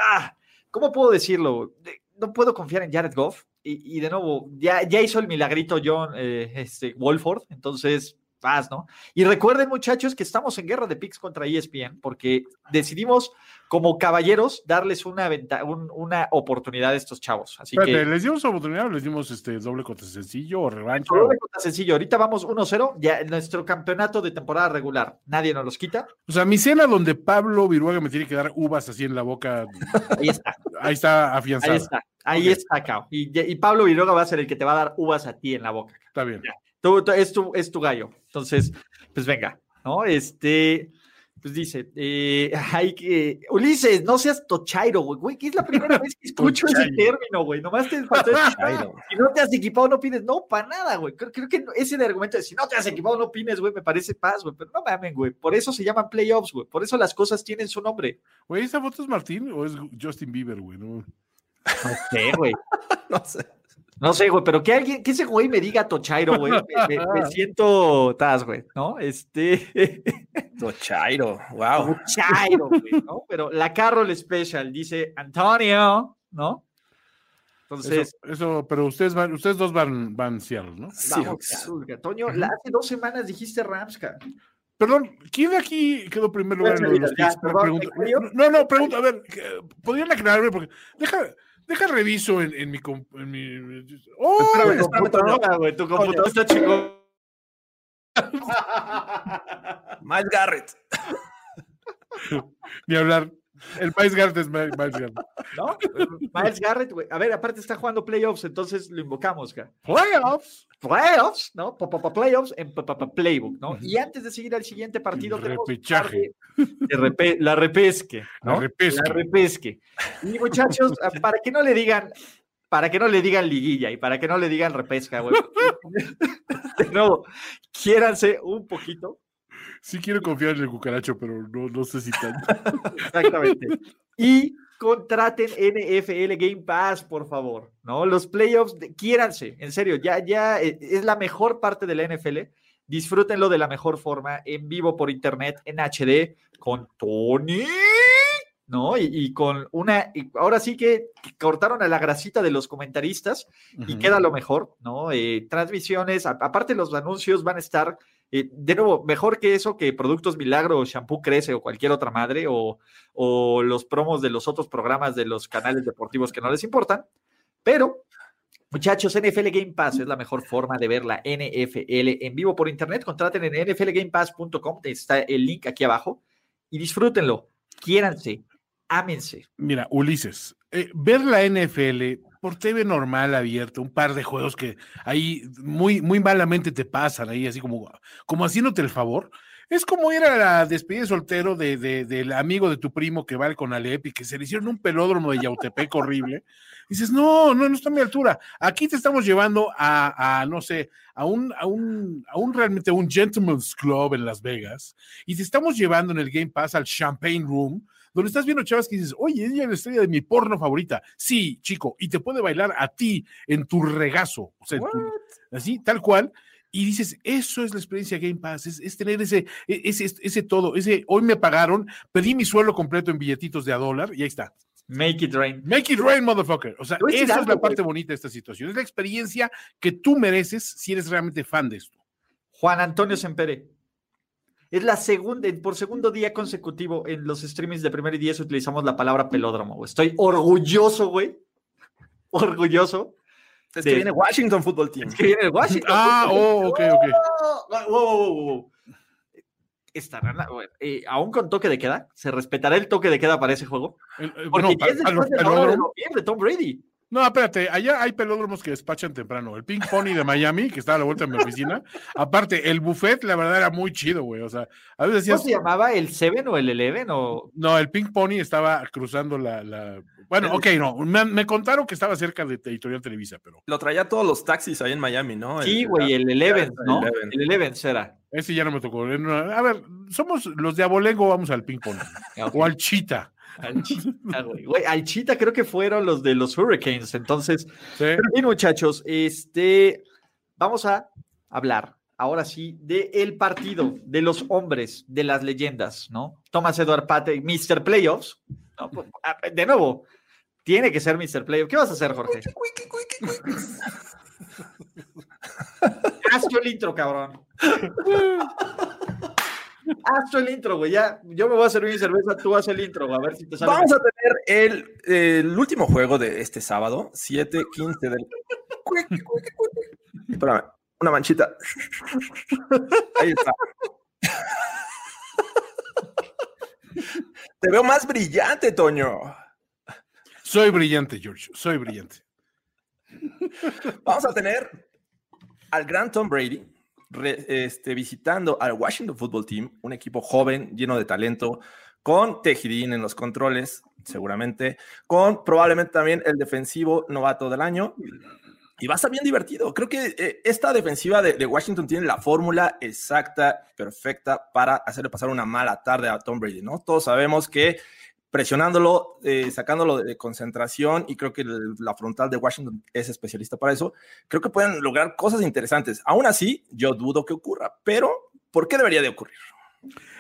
[SPEAKER 1] Ah, ¿Cómo puedo decirlo? No puedo confiar en Jared Goff. Y, y de nuevo, ya, ya, hizo el milagrito John eh, este, Wolford, entonces paz, ¿no? Y recuerden, muchachos, que estamos en guerra de picks contra ESPN porque decidimos, como caballeros, darles una, venta, un, una oportunidad a estos chavos. Así
[SPEAKER 3] Espérate,
[SPEAKER 1] que.
[SPEAKER 3] ¿Les dimos oportunidad o les dimos este doble contra sencillo o revancha?
[SPEAKER 1] Doble contra sencillo. Ahorita vamos 1-0, ya nuestro campeonato de temporada regular. Nadie nos los quita.
[SPEAKER 3] O sea, mi cena donde Pablo Viruaga me tiene que dar uvas así en la boca.
[SPEAKER 1] Ahí está.
[SPEAKER 3] Ahí está afianzada.
[SPEAKER 1] Ahí está. Ahí okay. está, Cao. Y, y, Pablo Viruega va a ser el que te va a dar uvas a ti en la boca.
[SPEAKER 3] Está bien.
[SPEAKER 1] Tú, tú, es, tu, es tu gallo. Entonces, pues venga, ¿no? Este, pues dice, eh, hay que, Ulises, no seas tochairo, güey, güey, que es la primera vez que escucho ese término, güey, nomás te faltó si no te has equipado, no pides, no, para nada, güey, creo, creo, que ese de argumento de si no te has equipado, no pines, güey, me parece paz, güey, pero no mamen, güey, por eso se llaman playoffs, güey, por eso las cosas tienen su nombre.
[SPEAKER 3] Güey, ¿esa foto es Martín o es Justin Bieber, güey? No,
[SPEAKER 1] no sé, güey.
[SPEAKER 2] no sé.
[SPEAKER 1] No sé, güey, pero que alguien, que ese güey me diga Tochairo, güey, me, me, me, siento tas, güey, ¿no? Este.
[SPEAKER 2] Tochairo, wow.
[SPEAKER 1] Tochairo, güey, ¿no? Pero la Carroll Special dice Antonio, ¿no? Entonces.
[SPEAKER 3] Eso, eso, pero ustedes van, ustedes dos van, van Seattle, ¿no?
[SPEAKER 1] Sí, Toño, hace dos semanas dijiste Ramska.
[SPEAKER 3] Perdón, ¿quién de aquí quedó primer lugar en los ya, perdón, No, no, pregunta, a ver, ¿podrían aclararme? Porque deja, Deja reviso en, en mi. En mi...
[SPEAKER 1] ¡Oh! Espérame, computadora, güey. Tu computadora está chingón.
[SPEAKER 2] Miles Garrett.
[SPEAKER 3] Ni hablar. El Miles Garrett es Miles Garrett.
[SPEAKER 1] ¿No? Miles Garrett, güey. A ver, aparte está jugando playoffs, entonces lo invocamos, güey.
[SPEAKER 3] Playoffs.
[SPEAKER 1] Playoffs, ¿no? Playoffs en Playbook, ¿no? Y antes de seguir al siguiente partido,
[SPEAKER 3] repechaje.
[SPEAKER 1] De repe la repesque, ¿no?
[SPEAKER 3] La repesque.
[SPEAKER 1] La repesque. Y muchachos, para que no le digan, para que no le digan liguilla y para que no le digan repesca, güey. De nuevo, quiéranse un poquito.
[SPEAKER 3] Sí quiero confiar en el cucaracho, pero no, no sé si tanto.
[SPEAKER 1] Exactamente. Y contraten NFL Game Pass, por favor, ¿no? Los playoffs, quiéranse, en serio, ya, ya es la mejor parte de la NFL. Disfrútenlo de la mejor forma, en vivo por internet, en HD, con Tony, ¿no? Y, y con una, y ahora sí que, cortaron a la grasita de los comentaristas uh -huh. y queda lo mejor, ¿no? Eh, transmisiones, a, aparte los anuncios van a estar de nuevo, mejor que eso que Productos Milagro, Shampoo Crece o cualquier otra madre, o, o, los promos de los otros programas de los canales deportivos que no les importan. Pero, muchachos, NFL Game Pass es la mejor forma de ver la NFL en vivo por internet. Contraten en nflgamepass.com, está el link aquí abajo, y disfrútenlo, quiéranse, ámense.
[SPEAKER 3] Mira, Ulises, eh, ver la NFL por TV normal abierto, un par de juegos que ahí muy, muy malamente te pasan ahí, así como, como haciéndote el favor. Es como ir a la despedida de soltero de, de, del amigo de tu primo que va al Conalep y que se le hicieron un pelódromo de Yautepec horrible. dices, no, no, no está a mi altura. Aquí te estamos llevando a, a no sé, a un, a un, a un realmente un gentleman's club en Las Vegas y te estamos llevando en el Game Pass al Champagne Room donde estás viendo chavas que dices, oye, ella es la estrella de mi porno favorita. Sí, chico, y te puede bailar a ti en tu regazo, o sea, así, tal cual. Y dices, eso es la experiencia Game Pass, es, tener ese, e, ese, ese todo, ese, hoy me pagaron, pedí mi suelo completo en billetitos de a dólar y ahí está.
[SPEAKER 1] Make it rain.
[SPEAKER 3] Make it rain, motherfucker. O sea, esa es la parte bonita de esta situación. Es la experiencia que tú mereces si eres realmente fan de esto.
[SPEAKER 1] Juan Antonio Sempere. Es la segunda, por segundo día consecutivo en los streamings de primer y diez utilizamos la palabra pelódromo. Estoy orgulloso, güey. Orgulloso.
[SPEAKER 2] Es que viene Washington Football Team.
[SPEAKER 1] Es que viene Washington.
[SPEAKER 3] Ah, oh, ok,
[SPEAKER 1] ok. Estarán, eh, aún con toque de queda, ¿se respetará el toque de queda para ese juego? Porque es después de, de Tom Brady.
[SPEAKER 3] No, espérate, allá hay pelódromos que despachan temprano. El Pink Pony de Miami, que estaba a la vuelta de mi oficina. Aparte, el buffet, la verdad, era muy chido, güey. O sea, a veces
[SPEAKER 1] decías. ¿Cómo se llamaba? ¿El Seven o el Eleven? O...
[SPEAKER 3] No, el Pink Pony estaba cruzando la. Bueno, ok, no. Me, contaron que estaba cerca de Editorial Televisa, pero.
[SPEAKER 2] Lo traía todos los taxis ahí en Miami, ¿no?
[SPEAKER 1] Sí, güey, el, Eleven, ¿no? El Eleven será.
[SPEAKER 3] Ese ya no me tocó. A ver, somos los de Abolengo, vamos al Pink Pony. O al Chita.
[SPEAKER 1] Al Chita, creo que fueron los de los Hurricanes. Entonces, bien, muchachos, este, vamos a hablar ahora sí del el partido de los hombres, de las leyendas, ¿no? Thomas Edward Pate, Mr. Playoffs. Pues, de nuevo, tiene que ser Mr. Playoffs. ¿Qué vas a hacer, Jorge? Haz el intro, cabrón. Haz el intro, güey. Ya, yo me voy a servir mi cerveza, tú haz el intro, A ver si te sale.
[SPEAKER 2] Vamos a tener el, último juego de este sábado, 7-15 del. Espérame, una manchita. Ahí está. Te veo más brillante, Toño.
[SPEAKER 3] Soy brillante, George. Soy brillante.
[SPEAKER 2] Vamos a tener al gran Tom Brady este, visitando al Washington Football Team, un equipo joven, lleno de talento, con Tejidín en los controles, seguramente, con probablemente también el defensivo novato del año. Y va a estar bien divertido. Creo que eh, esta defensiva de, de, Washington tiene la fórmula exacta, perfecta para hacerle pasar una mala tarde a Tom Brady, ¿no? Todos sabemos que presionándolo, eh, sacándolo de, concentración, y creo que la frontal de Washington es especialista para eso, creo que pueden lograr cosas interesantes. Aún así, yo dudo que ocurra, pero ¿por qué debería de ocurrir?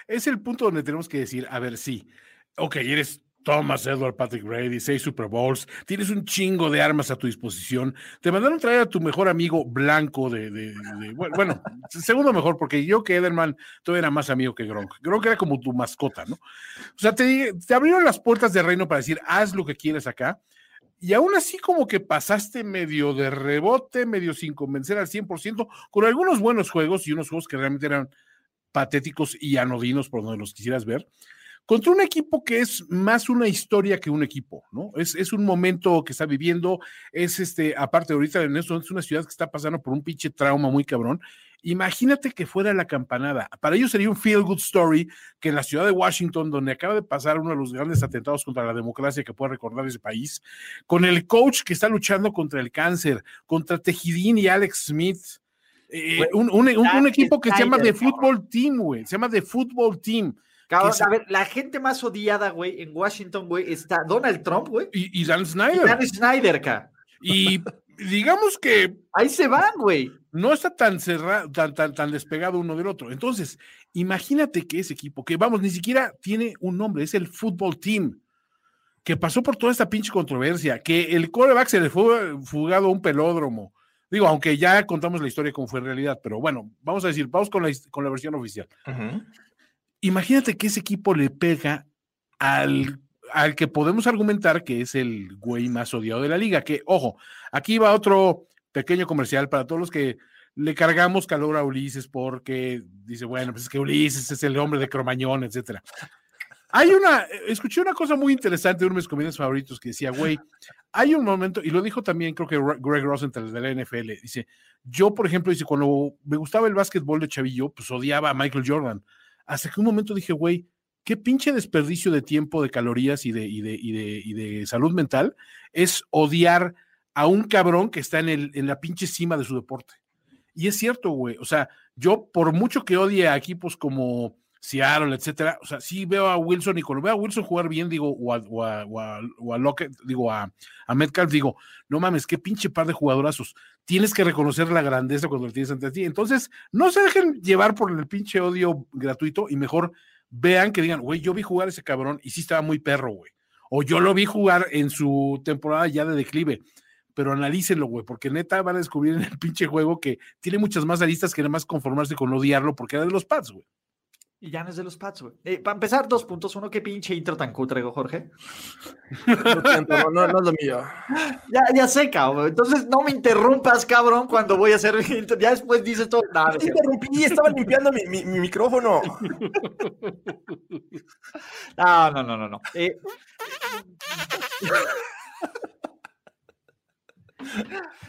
[SPEAKER 3] Es el punto donde tenemos que decir, a ver, sí, ok, eres Thomas Edward Patrick Brady, seis Super Bowls, tienes un chingo de armas a tu disposición. Te mandaron traer a tu mejor amigo blanco de, bueno, segundo mejor, porque yo que Edelman todavía era más amigo que Gronk. Gronk era como tu mascota, ¿no? O sea, te, te abrieron las puertas del reino para decir, haz lo que quieres acá. Y aún así como que pasaste medio de rebote, medio sin convencer al 100%, con algunos buenos juegos y unos juegos que realmente eran patéticos y anodinos por donde los quisieras ver contra un equipo que es más una historia que un equipo, ¿no? Es, es un momento que está viviendo, es este, aparte ahorita en esto, es una ciudad que está pasando por un pinche trauma muy cabrón. Imagínate que fuera la campanada. Para ellos sería un feel good story que en la ciudad de Washington, donde acaba de pasar uno de los grandes atentados contra la democracia que puede recordar ese país, con el coach que está luchando contra el cáncer, contra Tejidín y Alex Smith, eh, un, un, un, equipo que se llama The Football Team, güey, se llama The Football Team
[SPEAKER 1] a ver, la gente más odiada, güey, en Washington, güey, está Donald Trump, güey.
[SPEAKER 3] Y, Dan Snyder.
[SPEAKER 1] Y Dan Snyder, acá.
[SPEAKER 3] Y digamos que.
[SPEAKER 1] Ahí se van, güey.
[SPEAKER 3] No está tan cerrado, tan, tan, tan despegado uno del otro. Entonces, imagínate que ese equipo, que vamos, ni siquiera tiene un nombre, es el Football Team, que pasó por toda esta pinche controversia, que el quarterback se le fue fugado a un pelódromo. Digo, aunque ya contamos la historia como fue en realidad, pero bueno, vamos a decir, vamos con la, con la versión oficial. Imagínate que ese equipo le pega al, al que podemos argumentar que es el güey más odiado de la liga. Que, ojo, aquí va otro pequeño comercial para todos los que le cargamos calor a Ulises porque dice, bueno, pues es que Ulises es el hombre de Cromañón, etcétera. Hay una, escuché una cosa muy interesante de uno de mis comediantes favoritos que decía, güey, hay un momento, y lo dijo también creo que Greg Rosenthal de la NFL, dice, yo por ejemplo, dice, cuando me gustaba el básquetbol de chavillo, pues odiaba a Michael Jordan hasta que un momento dije, güey, qué pinche desperdicio de tiempo, de calorías y de, y de, y de, y de salud mental es odiar a un cabrón que está en, el, en la pinche cima de su deporte. Y es cierto, güey. O sea, yo por mucho que odie a equipos como Seattle, etcétera. O sea, sí veo a Wilson y cuando veo a Wilson jugar bien, digo, o a, o a, o a, Lockett, digo, a, a Metcalf, digo, no mames, qué pinche par de jugadorazos. Tienes que reconocer la grandeza cuando lo tienes ante ti. Entonces, no se dejen llevar por el pinche odio gratuito y mejor vean que digan, güey, yo vi jugar a ese cabrón y sí estaba muy perro, güey. O yo lo vi jugar en su temporada ya de declive pero analícenlo, güey, porque neta van a descubrir en el pinche juego que tiene muchas más aristas que nada más conformarse con odiarlo porque era de los pads, güey.
[SPEAKER 1] Y ya no es de los Pats, güey. Eh, para empezar, dos puntos. Uno, qué pinche intro tan cutre, Jorge.
[SPEAKER 2] no, no, no, es lo mío.
[SPEAKER 1] Ya, ya sé, cabrón. Entonces no me interrumpas, cabrón, cuando voy a hacer intro. Ya después dices todo.
[SPEAKER 2] No, no interrumpí, estaba limpiando mi, mi, mi, micrófono.
[SPEAKER 1] No, no, no, no, no. Eh...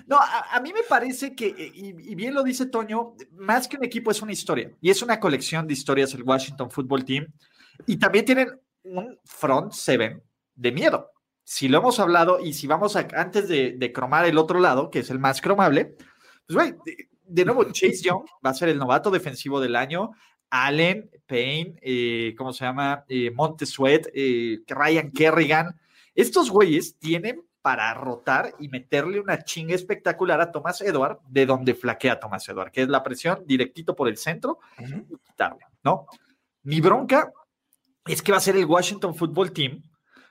[SPEAKER 1] No, a, mí me parece que, eh, y, bien lo dice Toño, más que un equipo es una historia. Y es una colección de historias el Washington Football Team. Y también tienen un front seven de miedo. Si lo hemos hablado y si vamos a, antes de, cromar el otro lado, que es el más cromable, pues güey, de, nuevo, Chase Young va a ser el novato defensivo del año. Allen, Payne, eh, ¿cómo se llama? Eh, Montesuet, eh, Ryan Kerrigan. Estos güeyes tienen para rotar y meterle una chinga espectacular a Thomas Edward, de donde flaquea Thomas Edward, que es la presión directito por el centro y quitarle, ¿no? Mi bronca es que va a ser el Washington Football Team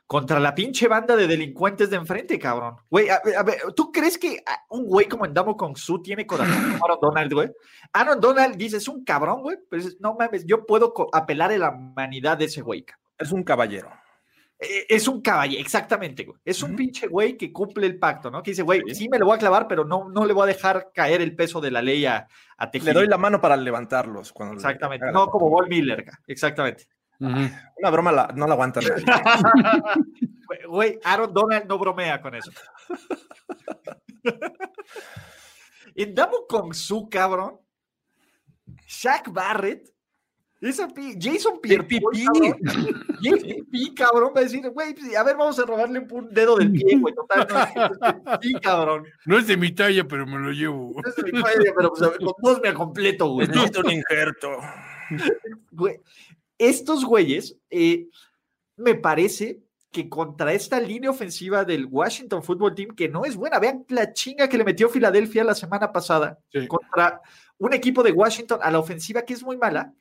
[SPEAKER 1] contra la pinche banda de delincuentes de enfrente, cabrón. Güey, a, ver, ¿tú crees que un güey como Endamo Kong Su tiene corazón Aaron Donald, güey? Aaron Donald dice, es un cabrón, güey, pero no mames, yo puedo apelar a la humanidad de ese güey.
[SPEAKER 2] Es un caballero.
[SPEAKER 1] Eh, es un caballero, exactamente, güey. Es un pinche güey que cumple el pacto, ¿no? Que dice, güey, sí. me lo voy a clavar, pero no, no le voy a dejar caer el peso de la ley a, a
[SPEAKER 2] Le doy la mano para levantarlos. Cuando
[SPEAKER 1] exactamente, no como Vol Miller, exactamente.
[SPEAKER 2] Una broma no la aguanta.
[SPEAKER 1] Güey, Aaron Donald no bromea con eso. Damo con su cabrón. Shaq Barrett Jason Pierre cabrón, Jason cabrón, va a decir, güey, pues, a ver, vamos a robarle un dedo del pie, güey, total, no, sí, cabrón.
[SPEAKER 3] No es de mi talla, pero me lo llevo. No es de mi
[SPEAKER 1] talla, pero pues, con dos me completo, güey.
[SPEAKER 2] Necesito un injerto.
[SPEAKER 1] Güey, estos güeyes, eh, me parece que contra esta línea ofensiva del Washington Football Team, que no es buena, vean la chinga que le metió Filadelfia la semana pasada contra un equipo de Washington a la ofensiva que es muy mala,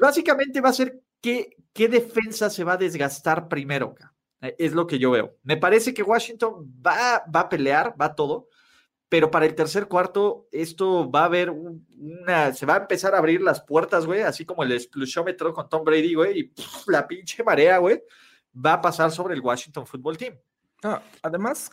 [SPEAKER 1] básicamente va a ser qué, qué defensa se va a desgastar primero. Eh, es lo que yo veo. Me parece que Washington va, va a pelear, va todo, pero para el tercer cuarto esto va a haber una, se va a empezar a abrir las puertas, güey, así como el explusiómetro con Tom Brady, güey, y la pinche marea, güey, va a pasar sobre el Washington Football Team.
[SPEAKER 2] Ah, además,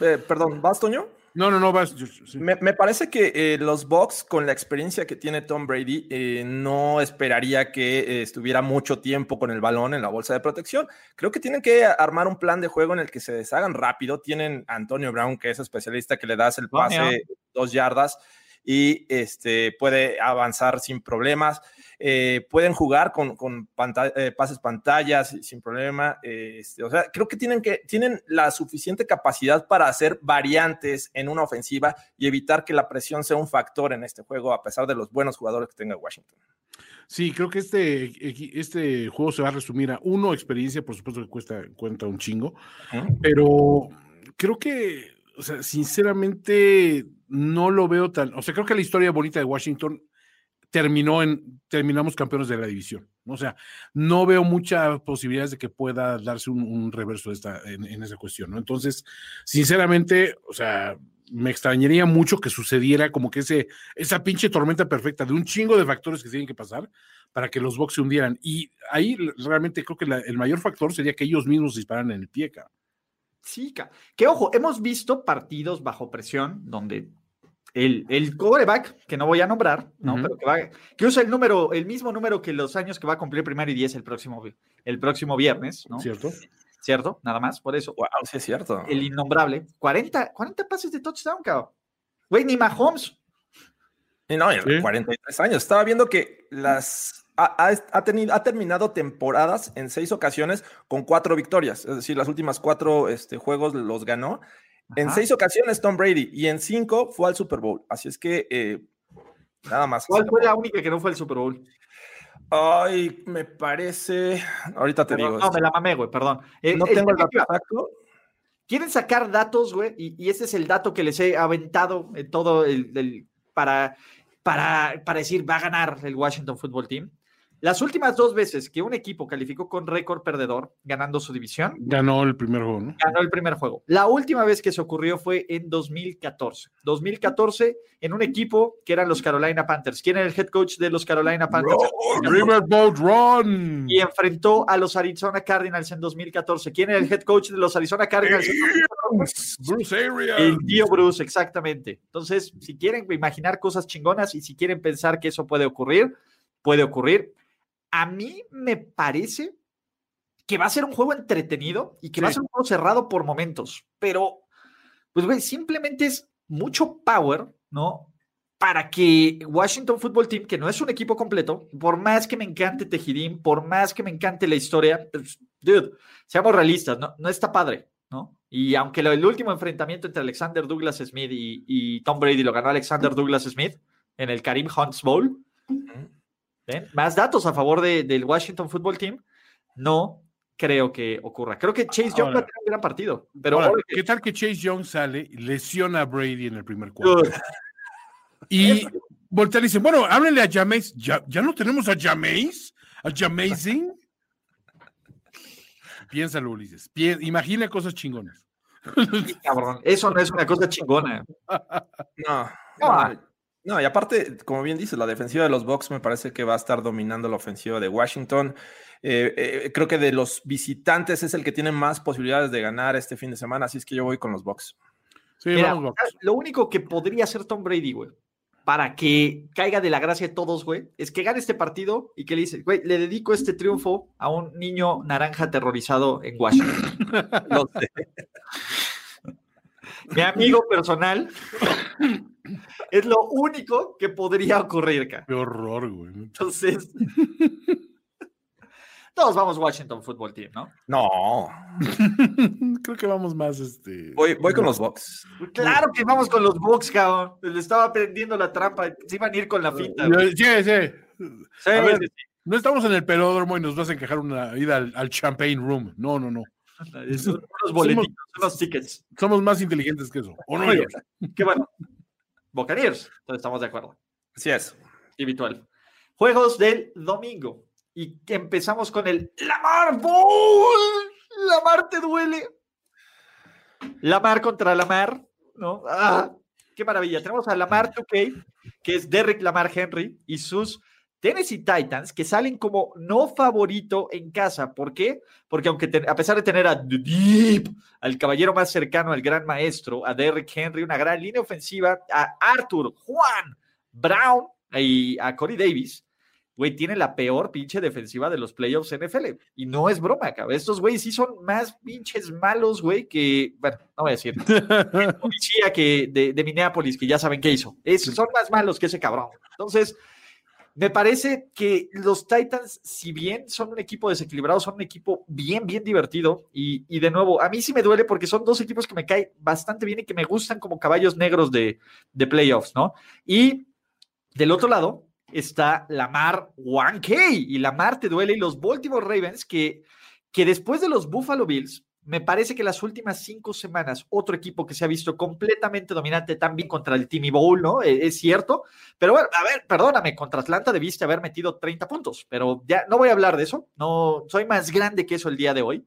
[SPEAKER 2] eh, perdón, ¿vas, Toño?
[SPEAKER 3] No, no, no, vas.
[SPEAKER 2] Me, parece que eh, los Bucks, con la experiencia que tiene Tom Brady, eh, no esperaría que eh, estuviera mucho tiempo con el balón en la bolsa de protección. Creo que tienen que armar un plan de juego en el que se deshagan rápido. Tienen a Antonio Brown, que es especialista, que le das el pase dos yardas y este, puede avanzar sin problemas. Eh, pueden jugar con, con eh, pases pantallas sin problema. Este, o sea, creo que tienen, que tienen la suficiente capacidad para hacer variantes en una ofensiva y evitar que la presión sea un factor en este juego, a pesar de los buenos jugadores que tenga Washington.
[SPEAKER 3] Sí, creo que este, este juego se va a resumir a uno, experiencia, por supuesto que cuesta, cuenta un chingo, pero creo que, o sea, sinceramente no lo veo tan, o sea, creo que la historia bonita de Washington terminó en, terminamos campeones de la división. O sea, no veo muchas posibilidades de que pueda darse un, reverso esta, en, esa cuestión, ¿no? Entonces, sinceramente, o sea, me extrañaría mucho que sucediera como que ese, esa pinche tormenta perfecta de un chingo de factores que tienen que pasar para que los Bucks se hundieran. Y ahí realmente creo que el mayor factor sería que ellos mismos disparan en el pie,
[SPEAKER 1] Sí, que ojo, hemos visto partidos bajo presión donde el, el coreback, que no voy a nombrar, ¿no? Pero que, va, que usa el número, el mismo número que los años que va a cumplir primero y diez el próximo, el próximo viernes, ¿no?
[SPEAKER 3] Cierto.
[SPEAKER 1] Cierto, nada más, por eso.
[SPEAKER 2] Wow, sí es cierto.
[SPEAKER 1] El innombrable. 40, 40 pases de touchdown, cabrón. Güey, ni Mahomes.
[SPEAKER 2] Y no, 43 años. Estaba viendo que las ha, ha, tenido, ha terminado temporadas en seis ocasiones con cuatro victorias. Es decir, las últimas cuatro este, juegos los ganó en seis ocasiones Tom Brady y en cinco fue al Super Bowl. Así es que eh, nada más.
[SPEAKER 1] ¿Cuál fue la única que no fue al Super Bowl?
[SPEAKER 2] Ay, me parece. Ahorita te digo.
[SPEAKER 1] No, me la mamé, güey, perdón.
[SPEAKER 2] Eh, no tengo el dato exacto.
[SPEAKER 1] Quieren sacar datos, güey, y, ese es el dato que les he aventado en todo el, para, para, para decir va a ganar el Washington Football Team. Las últimas dos veces que un equipo calificó con récord perdedor ganando su división.
[SPEAKER 3] Ganó el primer juego, ¿no?
[SPEAKER 1] Ganó el primer juego. La última vez que se ocurrió fue en 2014. 2014 en un equipo que eran los Carolina Panthers. ¿Quién era el head coach de los Carolina Panthers?
[SPEAKER 3] Riverboat Run.
[SPEAKER 1] Y enfrentó a los Arizona Cardinals en 2014. ¿Quién era el head coach de los Arizona Cardinals?
[SPEAKER 3] Bruce Arians.
[SPEAKER 1] El tío Bruce, exactamente. Entonces, si quieren imaginar cosas chingonas y si quieren pensar que eso puede ocurrir, puede ocurrir a mí me parece que va a ser un juego entretenido y que va a ser un juego cerrado por momentos, pero, pues, güey, simplemente es mucho power, ¿no? Para que Washington Football Team, que no es un equipo completo, por más que me encante Tejidín, por más que me encante la historia, pues, dude, seamos realistas, no, no está padre, ¿no? Y aunque el último enfrentamiento entre Alexander Douglas Smith y, Tom Brady lo ganó Alexander Douglas Smith en el Karim Hunts Bowl, más datos a favor del Washington Football Team. No creo que ocurra. Creo que Chase Young va a tener un gran partido. Pero
[SPEAKER 3] ¿qué tal que Chase Young sale y lesiona a Brady en el primer cuarto? y voltea y dice, bueno, háblenle a Jameis. ¿Ya, ¿Ya no tenemos a Jameis? ¿A Jamazing? Piénsalo, Ulises. imagina cosas chingonas.
[SPEAKER 1] cabrón, eso no es una cosa chingona.
[SPEAKER 2] No. no. No, y aparte, como bien dices, la defensiva de los Bucks me parece que va a estar dominando la ofensiva de Washington. Eh, eh, creo que de los visitantes es el que tiene más posibilidades de ganar este fin de semana, así es que yo voy con los Bucks.
[SPEAKER 1] Sí, vamos, Lo único que podría hacer Tom Brady, güey, para que caiga de la gracia de todos, güey, es que gane este partido y que le dice, güey, le dedico este triunfo a un niño naranja aterrorizado en Washington. Mi amigo personal es lo único que podría ocurrir, cara.
[SPEAKER 3] Qué horror, güey.
[SPEAKER 1] Entonces, todos vamos Washington Football Team, ¿no?
[SPEAKER 2] No.
[SPEAKER 3] Creo que vamos más, este.
[SPEAKER 2] Voy, voy con los Bucks.
[SPEAKER 1] Claro que vamos con los Bucks, cabrón. Le estaba prendiendo la trampa. Se iban a ir con la finta.
[SPEAKER 3] Sí, sí. no estamos en el pelódromo y nos vas a encajar una ida al Champagne Room. No, no, no.
[SPEAKER 1] Son los boletitos, son los tickets.
[SPEAKER 3] Somos más inteligentes que eso. ¿O no?
[SPEAKER 1] Qué bueno. Buccaneers, entonces estamos de acuerdo.
[SPEAKER 2] Así es.
[SPEAKER 1] Habitual. Juegos del domingo. Y empezamos con el Lamar Bowl. Lamar te duele. Lamar contra Lamar, ¿no? Ah, qué maravilla. Tenemos a Lamar 2K, que es Derrick Lamar Henry, y sus Tennessee Titans, que salen como no favorito en casa. ¿Por qué? Porque aunque a pesar de tener a Deep, al caballero más cercano al gran maestro, a Derrick Henry, una gran línea ofensiva, a Arthur, Juan, Brown y a Corey Davis, güey, tiene la peor pinche defensiva de los playoffs NFL. Y no es broma, cabrón. Estos güeyes sí son más pinches malos, güey, que, bueno, no voy a decir, policía que de, de, Minneapolis, que ya saben qué hizo. son más malos que ese cabrón. Entonces, me parece que los Titans, si bien son un equipo desequilibrado, son un equipo bien, bien divertido. Y, de nuevo, a mí sí me duele porque son dos equipos que me caen bastante bien y que me gustan como caballos negros de, de playoffs, ¿no? Y del otro lado está Lamar 1K y Lamar te duele y los Baltimore Ravens que, que después de los Buffalo Bills me parece que las últimas cinco semanas, otro equipo que se ha visto completamente dominante también contra el Timmy Bowl, ¿no? E, es, cierto. Pero bueno, a ver, perdóname, contra Atlanta debiste haber metido 30 puntos, pero ya no voy a hablar de eso. No, soy más grande que eso el día de hoy.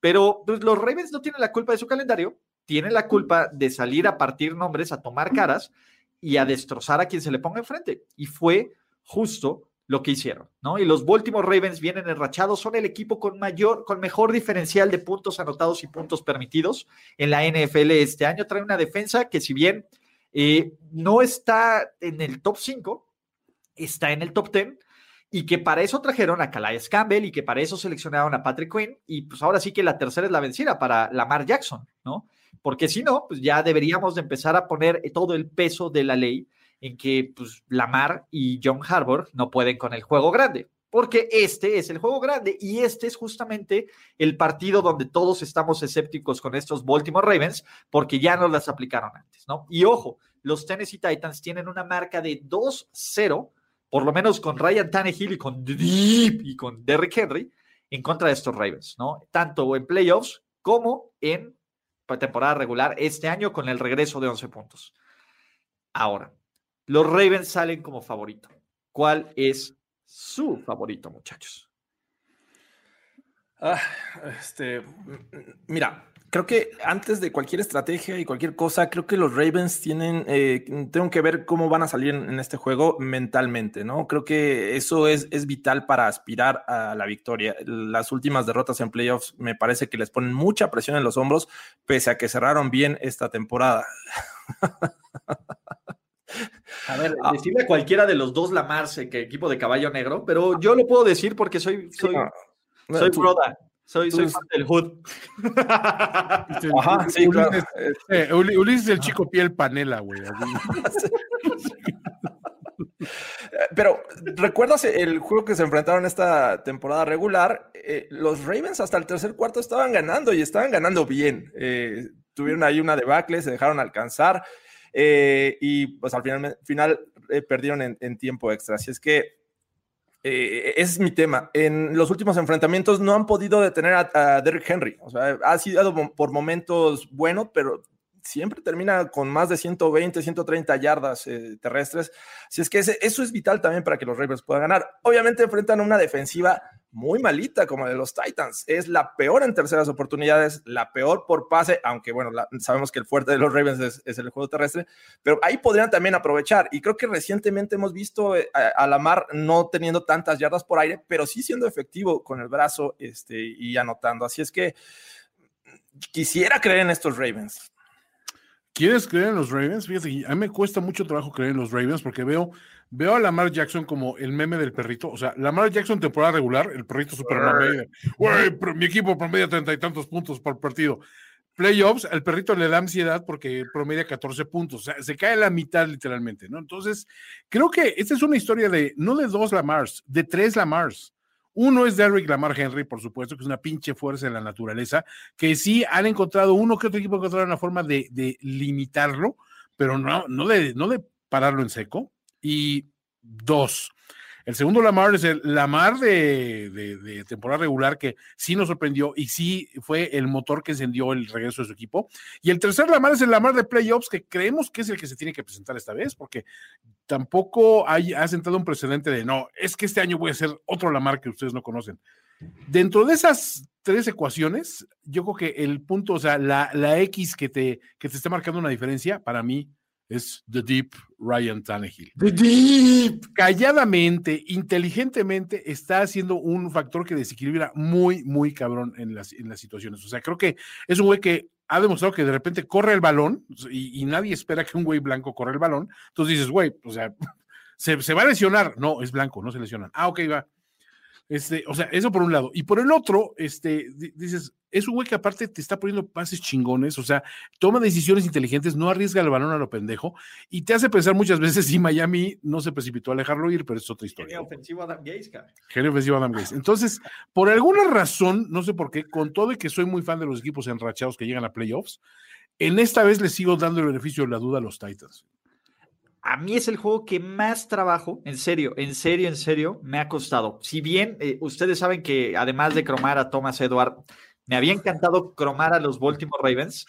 [SPEAKER 1] Pero pues, los Ravens no tienen la culpa de su calendario, tienen la culpa de salir a partir nombres, a tomar caras y a destrozar a quien se le ponga enfrente. Y fue justo lo que hicieron, ¿no? Y los Baltimore Ravens vienen enrachados, son el equipo con mayor, con mejor diferencial de puntos anotados y puntos permitidos en la NFL este año. Trae una defensa que si bien eh, no está en el top 5, está en el top 10 y que para eso trajeron a Calais Campbell y que para eso seleccionaron a Patrick Quinn y pues ahora sí que la tercera es la vencida para Lamar Jackson, ¿no? Porque si no, pues ya deberíamos de empezar a poner todo el peso de la ley en que pues, Lamar y John Harbour no pueden con el juego grande, porque este es el juego grande y este es justamente el partido donde todos estamos escépticos con estos Baltimore Ravens porque ya no las aplicaron antes, ¿no? Y ojo, los Tennessee Titans tienen una marca de 2-0 por lo menos con Ryan Tannehill y con Deep y con Derrick Henry, en contra de estos Ravens, ¿no? Tanto en playoffs como en temporada regular este año con el regreso de 11 puntos. Ahora, los Ravens salen como favorito. ¿Cuál es su favorito, muchachos?
[SPEAKER 2] Ah, este, mira, creo que antes de cualquier estrategia y cualquier cosa, creo que los Ravens tienen, eh, que ver cómo van a salir en, este juego mentalmente, ¿no? Creo que eso es, es vital para aspirar a la victoria. Las últimas derrotas en playoffs me parece que les ponen mucha presión en los hombros, pese a que cerraron bien esta temporada.
[SPEAKER 1] A ver, ah. decirle a cualquiera de los dos Lamarse que equipo de caballo negro, pero yo lo puedo decir porque soy, soy, soy broda. Soy, soy fan del Hood.
[SPEAKER 3] Ajá, sí, claro. Eh, Ulises, el chico piel panela, güey.
[SPEAKER 2] Pero, ¿recuerdas el juego que se enfrentaron esta temporada regular? Eh, los Ravens hasta el tercer cuarto estaban ganando y estaban ganando bien. Eh, tuvieron ahí una debacle, se dejaron alcanzar y pues al final, final perdieron en, en tiempo extra. Así es que eh, ese es mi tema. En los últimos enfrentamientos no han podido detener a, Derrick Henry. O sea, ha sido por momentos bueno, pero siempre termina con más de 120, 130 yardas eh, terrestres. Así es que eso es vital también para que los Ravens puedan ganar. Obviamente enfrentan una defensiva muy malita como de los Titans. Es la peor en terceras oportunidades, la peor por pase, aunque bueno, sabemos que el fuerte de los Ravens es, el juego terrestre, pero ahí podrían también aprovechar. Y creo que recientemente hemos visto eh, a, Lamar no teniendo tantas yardas por aire, pero sí siendo efectivo con el brazo este, y anotando. Así es que quisiera creer en estos Ravens.
[SPEAKER 3] ¿Quieres creer en los Ravens? Fíjate, a mí me cuesta mucho trabajo creer en los Ravens porque veo, veo a Lamar Jackson como el meme del perrito. O sea, Lamar Jackson temporada regular, el perrito super Güey, mi equipo promedia treinta y tantos puntos por partido. Playoffs, el perrito le da ansiedad porque promedia 14 puntos. O sea, se cae la mitad literalmente, ¿no? Entonces, creo que esta es una historia de, no de dos Lamars, de tres Lamars. Uno es Derrick Lamar Henry, por supuesto, que es una pinche fuerza en la naturaleza, que sí han encontrado, uno que otro equipo ha encontrado una forma de, de limitarlo, pero no, no, de, no de pararlo en seco. Y dos, el segundo Lamar es el Lamar de, temporada regular que sí nos sorprendió y sí fue el motor que encendió el regreso de su equipo. Y el tercer Lamar es el Lamar de playoffs que creemos que es el que se tiene que presentar esta vez porque tampoco hay, ha sentado un precedente de no, es que este año voy a hacer otro Lamar que ustedes no conocen. Dentro de esas tres ecuaciones, yo creo que el punto, o sea, la, la X que te, que te está marcando una diferencia, para mí es The Deep Ryan Tannehill.
[SPEAKER 1] The Deep.
[SPEAKER 3] Calladamente, inteligentemente, está haciendo un factor que desequilibra muy, muy cabrón en las, en las situaciones. O sea, creo que es un güey que ha demostrado que de repente corre el balón y, nadie espera que un güey blanco corra el balón. Entonces dices, güey, o sea, se, se, va a lesionar. No, es blanco, no se lesionan. Ah, ok, va. Este, o sea, eso por un lado. Y por el otro, este, dices, es un güey que aparte te está poniendo pases chingones, o sea, toma decisiones inteligentes, no arriesga el balón a lo pendejo y te hace pensar muchas veces si Miami no se precipitó a dejarlo ir, pero es otra historia.
[SPEAKER 1] Genio ofensivo Adam Gaze,
[SPEAKER 3] Genio ofensivo Adam Gaze. Entonces, por alguna razón, no sé por qué, con todo y que soy muy fan de los equipos enrachados que llegan a playoffs, en esta vez les sigo dando el beneficio de la duda a los Titans
[SPEAKER 1] a mí es el juego que más trabajo, en serio, en serio, en serio, me ha costado. Si bien eh, ustedes saben que además de cromar a Thomas Edward, me había encantado cromar a los Baltimore Ravens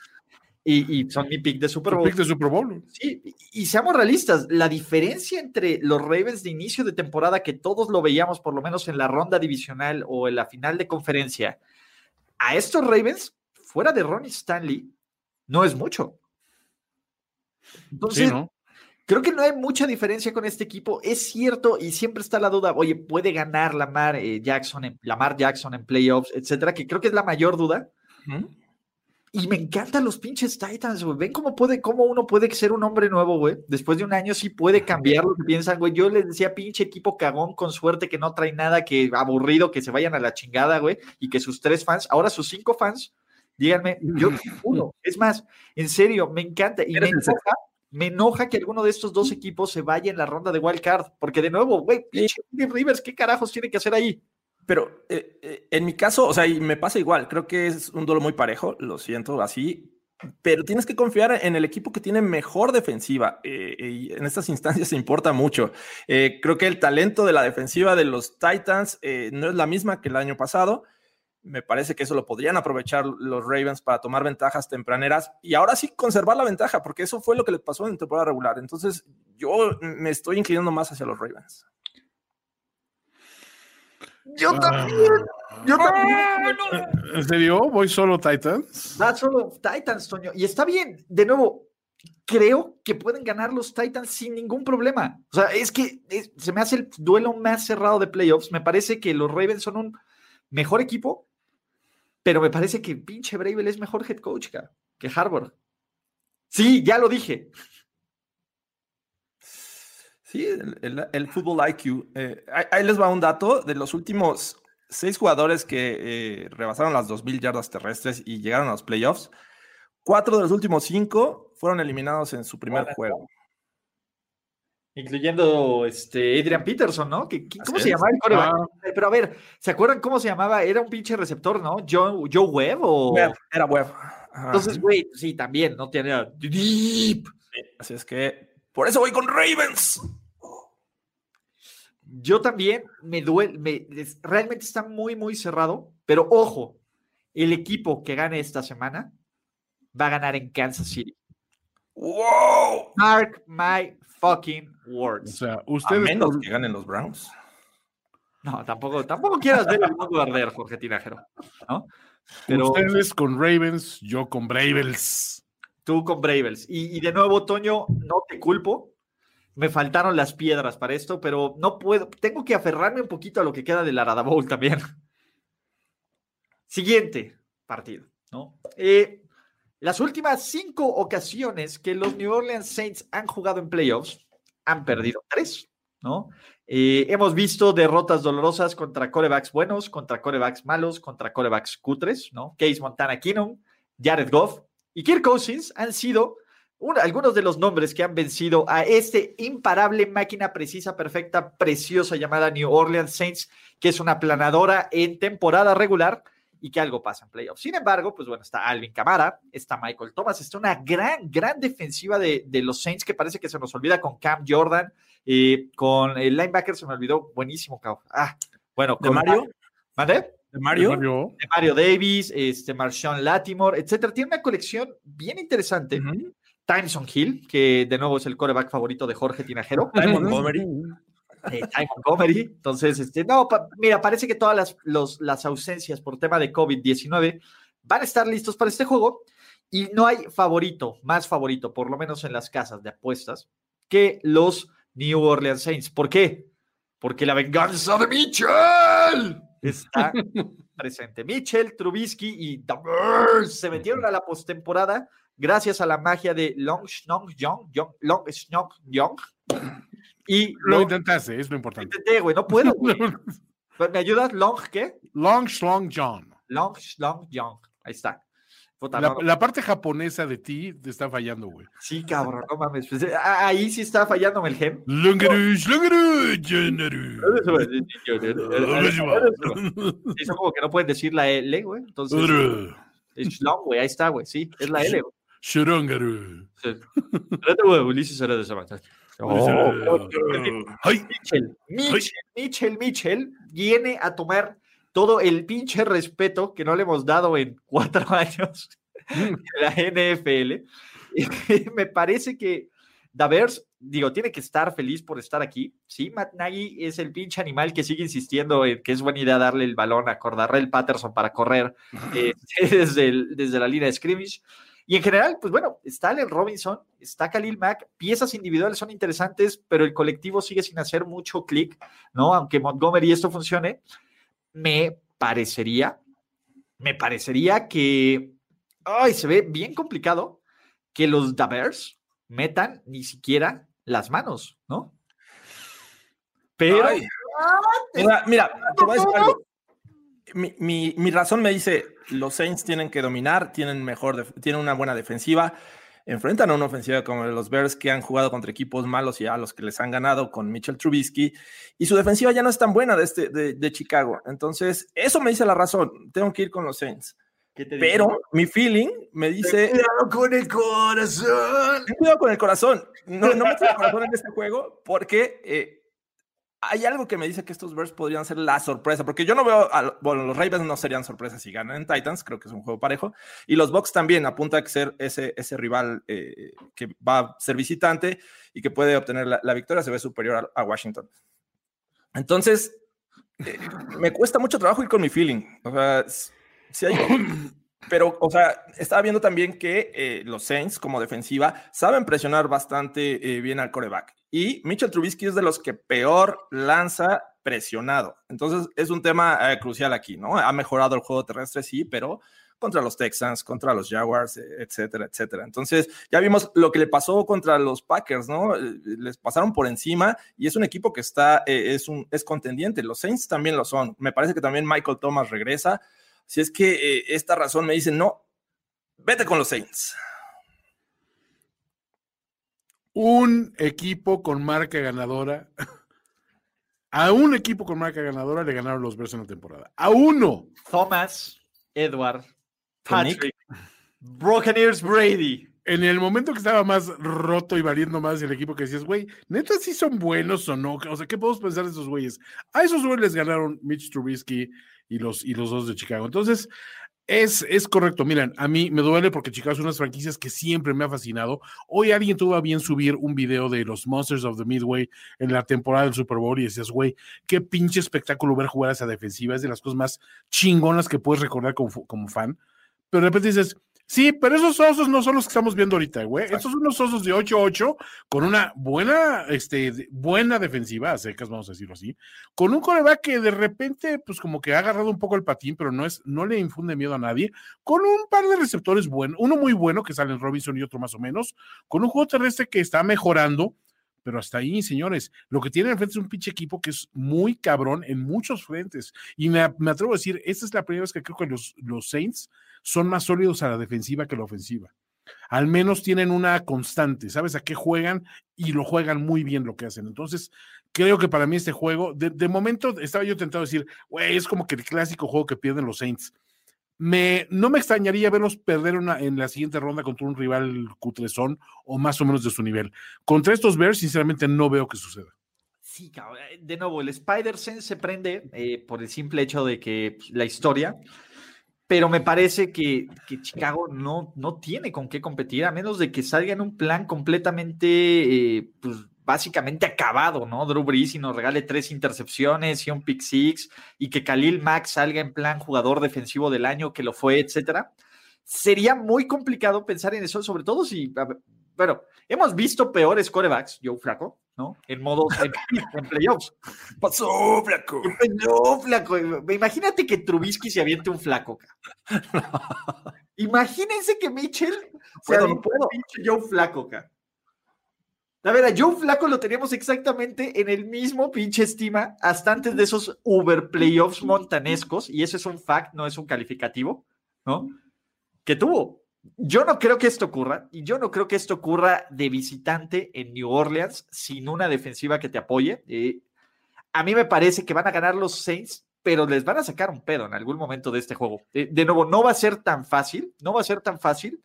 [SPEAKER 1] y, son mi pick de Super Bowl.
[SPEAKER 3] Pick de Super Bowl.
[SPEAKER 1] Sí, y, seamos realistas, la diferencia entre los Ravens de inicio de temporada, que todos lo veíamos por lo menos en la ronda divisional o en la final de conferencia, a estos Ravens, fuera de Ronnie Stanley, no es mucho. Entonces, ¿no? Creo que no hay mucha diferencia con este equipo. Es cierto, y siempre está la duda, oye, ¿puede ganar Lamar eh, Jackson, en, Lamar Jackson en playoffs, etcétera? Que creo que es la mayor duda. Y me encantan los pinches Titans, güey. Ven cómo puede, cómo uno puede ser un hombre nuevo, güey. Después de un año sí puede cambiar lo que piensan, güey. Yo les decía, pinche equipo cagón, con suerte, que no trae nada, que aburrido, que se vayan a la chingada, güey. Y que sus tres fans, ahora sus cinco fans, díganme, yo uno. Es más, en serio, me encanta. Y me me enoja que alguno de estos dos equipos se vaya en la ronda de wild card, porque de nuevo, güey, Rivers, ¿qué carajos tiene que hacer ahí?
[SPEAKER 2] Pero eh, eh, en mi caso, o sea, y me pasa igual, creo que es un duelo muy parejo, lo siento así, pero tienes que confiar en el equipo que tiene mejor defensiva. Eh, y en estas instancias se importa mucho. Eh, creo que el talento de la defensiva de los Titans eh, no es la misma que el año pasado. Me parece que eso lo podrían aprovechar los Ravens para tomar ventajas tempraneras y ahora sí conservar la ventaja, porque eso fue lo que les pasó en temporada regular. Entonces, yo me estoy inclinando más hacia los Ravens.
[SPEAKER 1] Yo ah. también. Yo también.
[SPEAKER 3] ¿En serio? ¿Voy solo Titans?
[SPEAKER 1] Va solo Titans, Toño. Y está bien. De nuevo, creo que pueden ganar los Titans sin ningún problema. O sea, es que se me hace el duelo más cerrado de playoffs. Me parece que los Ravens son un mejor equipo, pero me parece que pinche Bravel es mejor head coach que Harvard. Sí, ya lo dije.
[SPEAKER 2] Sí, el, fútbol IQ. Eh, ahí, les va un dato de los últimos seis jugadores que eh, rebasaron las 2.000 yardas terrestres y llegaron a los playoffs. Cuatro de los últimos cinco fueron eliminados en su primer juego.
[SPEAKER 1] Incluyendo este Adrian Peterson, ¿no? ¿Cómo se llamaba el ah. Pero a ver, ¿se acuerdan cómo se llamaba? Era un pinche receptor, ¿no? Joe, Joe Webb o.
[SPEAKER 2] era Webb.
[SPEAKER 1] Entonces, güey, sí, también, ¿no? Tiene deep.
[SPEAKER 2] así es que por eso voy con Ravens.
[SPEAKER 1] Yo también me duele, realmente está muy, muy cerrado, pero ojo, el equipo que gane esta semana va a ganar en Kansas City.
[SPEAKER 2] ¡Wow!
[SPEAKER 1] Mark my fucking words.
[SPEAKER 3] O sea, ustedes.
[SPEAKER 2] menos que ganen los Browns.
[SPEAKER 1] No, tampoco, tampoco quieras ver el mundo arder, Jorge Tinajero. ¿no?
[SPEAKER 3] Pero, ustedes con Ravens, yo con Bravels.
[SPEAKER 1] Tú con Bravels. Y, y de nuevo, Toño, no te culpo me faltaron las piedras para esto, pero no puedo, tengo que aferrarme un poquito a lo que queda del Arada Bowl también. Siguiente partido, ¿no? Eh, las últimas cinco ocasiones que los New Orleans Saints han jugado en playoffs, han perdido tres, ¿no? Eh, hemos visto derrotas dolorosas contra corebacks buenos, contra corebacks malos, contra corebacks cutres, ¿no? Case Montana Keenum, Jared Goff y Kirk Cousins han sido algunos de los nombres que han vencido a este imparable máquina precisa, perfecta, preciosa llamada New Orleans Saints, que es una planadora en temporada regular y que algo pasa en playoffs. Sin embargo, pues bueno, está Alvin Camara, está Michael Thomas, está una gran, gran defensiva de, los Saints que parece que se nos olvida con Cam Jordan, eh, con el linebacker se me olvidó, buenísimo, Ah, bueno,
[SPEAKER 2] con Mario.
[SPEAKER 1] ¿Mande?
[SPEAKER 2] ¿De Mario?
[SPEAKER 1] De Mario Davis, este, Marshawn Latimore, etcétera. Tiene una colección bien interesante. Tyson Hill, que de nuevo es el coreback favorito de Jorge Tinajero.
[SPEAKER 2] Ty Montgomery.
[SPEAKER 1] Eh, Montgomery. Entonces, este, no, mira, parece que todas las, los, las ausencias por tema de COVID-19 van a estar listos para este juego y no hay favorito, más favorito, por lo menos en las casas de apuestas, que los New Orleans Saints. ¿Por qué? Porque la venganza de Mitchell está presente. Mitchell, Trubisky y The se metieron a la postemporada gracias a la magia de Long Snong Young, Long Snong Young.
[SPEAKER 3] Y lo, intentaste, es lo importante.
[SPEAKER 1] intenté, güey, no puedo. ¿Me ayudas? ¿Long qué?
[SPEAKER 3] Long Slong John.
[SPEAKER 1] Long Slong Young. Ahí está.
[SPEAKER 3] la, parte japonesa de ti te está fallando, güey.
[SPEAKER 1] Sí, cabrón, no mames. Pues, eh, ahí sí está fallándome el gen. Eso como que no pueden decir la L, güey. Entonces. Es long, güey. Ahí está, güey. Sí, es la L, güey.
[SPEAKER 3] Shurongaru.
[SPEAKER 1] Espérate, güey. Ulises era de esa Mitchell, Mitchell, Mitchell, Mitchell viene a tomar todo el pinche respeto que no le hemos dado en cuatro años en la NFL. Me parece que Davers, digo, tiene que estar feliz por estar aquí. Sí, Matt Nagy es el pinche animal que sigue insistiendo en que es buena idea darle el balón a Cordarrell Patterson para correr eh, desde, desde la línea de scrimmage. Y en general, pues bueno, está Allen Robinson, está Khalil Mack, piezas individuales son interesantes, pero el colectivo sigue sin hacer mucho clic, ¿no? Aunque Montgomery esto funcione, me parecería, me parecería que, ay, se ve bien complicado que los Davers metan ni siquiera las manos, ¿no? Pero...
[SPEAKER 2] mira, mira, te voy a decir algo mi, razón me dice, los Saints tienen que dominar, tienen, mejor tienen una buena defensiva, enfrentan a una ofensiva como los Bears que han jugado contra equipos malos y a los que les han ganado con Mitchell Trubisky, y su defensiva ya no es tan buena de, este, de, Chicago. Entonces, eso me dice la razón, tengo que ir con los Saints. Pero mi feeling me dice.
[SPEAKER 1] Cuidado con el corazón.
[SPEAKER 2] Cuidado con el corazón. No, no metas el corazón en este juego porque eh, hay algo que me dice que estos Bears podrían ser la sorpresa. Porque yo no veo. bueno, los Ravens no serían sorpresas si ganan en Titans. Creo que es un juego parejo. Y los Bucks también apunta a ser ese, ese rival eh, que va a ser visitante y que puede obtener la, victoria. Se ve superior a, Washington. Entonces, eh, me cuesta mucho trabajo ir con mi feeling. O sea pero, o sea, estaba viendo también que eh, los Saints, como defensiva, saben presionar bastante eh, bien al coreback. Y Mitchell Trubisky es de los que peor lanza presionado. Entonces, es un tema eh, crucial aquí, ¿no? Ha mejorado el juego terrestre, sí, pero contra los Texans, contra los Jaguars, etcétera, etcétera. Entonces, ya vimos lo que le pasó contra los Packers, ¿no? Les pasaron por encima y es un equipo que está, es, un, es contendiente. Los Saints también lo son. Me parece que también Michael Thomas regresa. Si es que eh, esta razón me dice, no, vete con los Saints.
[SPEAKER 3] Un equipo con marca ganadora. A un equipo con marca ganadora le ganaron los Bears en la temporada. A uno.
[SPEAKER 1] Thomas, Edward, Patrick, Broken Ears Brady.
[SPEAKER 3] En el momento que estaba más roto y valiendo más el equipo que decías, güey, neta sí son buenos o no. O sea, ¿qué podemos pensar de esos güeyes? A esos güeyes les ganaron Mitch Trubisky, y los, y los dos de Chicago. Entonces, es, es correcto. Miren, a mí me duele porque Chicago es unas franquicias que siempre me ha fascinado. Hoy alguien tuvo a bien subir un video de los Monsters of the Midway en la temporada del Super Bowl y decías, güey, qué pinche espectáculo ver jugar a esa defensiva. Es de las cosas más chingonas que puedes recordar como, como fan. Pero de repente dices, Sí, pero esos osos no son los que estamos viendo ahorita, güey. Estos son unos osos de 8-8 con una buena, este, buena defensiva, a secas, vamos a decirlo así, con un coreback que de repente, pues como que ha agarrado un poco el patín, pero no es, no le infunde miedo a nadie, con un par de receptores buenos, uno muy bueno que sale en Robinson y otro más o menos, con un juego terrestre que está mejorando, pero hasta ahí, señores, lo que tiene enfrente es un pinche equipo que es muy cabrón en muchos frentes. Y me, atrevo a decir, esta es la primera vez que creo que los, los Saints son más sólidos a la defensiva que a la ofensiva. Al menos tienen una constante, ¿sabes a qué juegan? Y lo juegan muy bien lo que hacen. Entonces, creo que para mí este juego, de, momento estaba yo tentado a decir, güey, es como que el clásico juego que pierden los Saints. No me extrañaría verlos perder en la siguiente ronda contra un rival cutrezón o más o menos de su nivel. Contra estos Bears, sinceramente, no veo que suceda.
[SPEAKER 1] Sí, eh, de nuevo, el Spider-Sense se prende eh, por el simple hecho de que pues, la historia pero me parece que, Chicago no, no tiene con qué competir, a menos de que salga en un plan completamente, eh, pues básicamente acabado, ¿no? Drew Brees y nos regale tres intercepciones y un pick six, y que Khalil Mack salga en plan jugador defensivo del año, que lo fue, etcétera. Sería muy complicado pensar en eso, sobre todo si, bueno, hemos visto peores corebacks, Joe Flaco, ¿no? En modo en, playoffs.
[SPEAKER 2] Pasó, flaco.
[SPEAKER 1] No, flaco. Imagínate que Trubisky se aviente un flaco. Imagínense que Mitchell se
[SPEAKER 2] no puedo.
[SPEAKER 1] Joe Flaco, A ver, a Joe Flaco lo teníamos exactamente en el mismo pinche estima hasta antes de esos Uber playoffs montanescos, y eso es un fact, no es un calificativo, ¿no? Que tuvo yo no creo que esto ocurra, y yo no creo que esto ocurra de visitante en New Orleans sin una defensiva que te apoye. Eh, a mí me parece que van a ganar los Saints, pero les van a sacar un pedo en algún momento de este juego. Eh, de nuevo, no va a ser tan fácil, no va a ser tan fácil,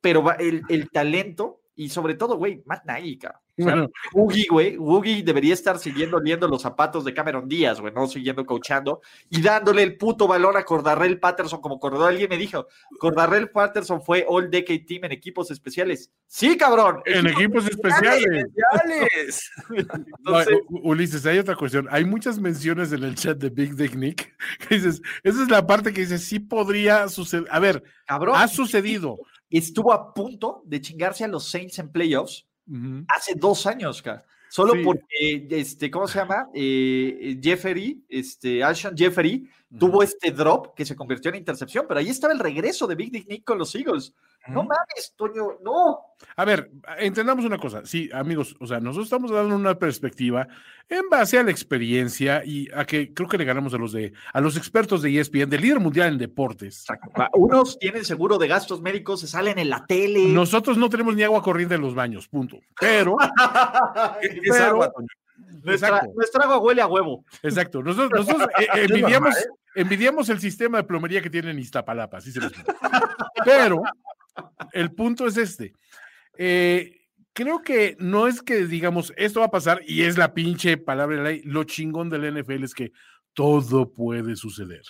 [SPEAKER 1] pero el, el talento y sobre todo, güey, Matt Nagy, bueno. Woogie, güey, Woogie debería estar siguiendo oliendo los zapatos de Cameron Díaz, güey, no siguiendo coachando y dándole el puto balón a Cordarrell Patterson como corredor. Alguien me dijo, Cordarrell Patterson fue All Decade Team en equipos especiales. Sí, cabrón.
[SPEAKER 3] En equipos, especiales. Ulises, hay otra cuestión. Hay muchas menciones en el chat de Big Dick Nick. dices, esa es la parte que dice, sí podría suceder. A ver, cabrón, ha sucedido.
[SPEAKER 1] Estuvo a punto de chingarse a los Saints en playoffs hace dos años, cara. Solo porque, este, ¿cómo se llama? Eh, Jeffery, este, Alshon Jeffery, tuvo este drop que se convirtió en intercepción, pero ahí estaba el regreso de Big Dick Nick con los Eagles. No mames, Toño, no.
[SPEAKER 3] A ver, entendamos una cosa. Sí, amigos, o sea, nosotros estamos dando una perspectiva en base a la experiencia y a que creo que le ganamos a los de a los expertos de ESPN, del líder mundial en deportes.
[SPEAKER 1] Unos tienen seguro de gastos médicos, se salen en la tele.
[SPEAKER 3] Nosotros no tenemos ni agua corriente en los baños, punto. Pero,
[SPEAKER 1] Nuestra, nuestra, agua huele a huevo.
[SPEAKER 3] Exacto. Nosotros, nosotros eh, envidiamos, envidiamos, el sistema de plomería que tienen Iztapalapa, así se los Pero el punto es este. Eh, creo que no es que digamos esto va a pasar y es la pinche palabra de ley. Lo chingón del NFL es que todo puede suceder.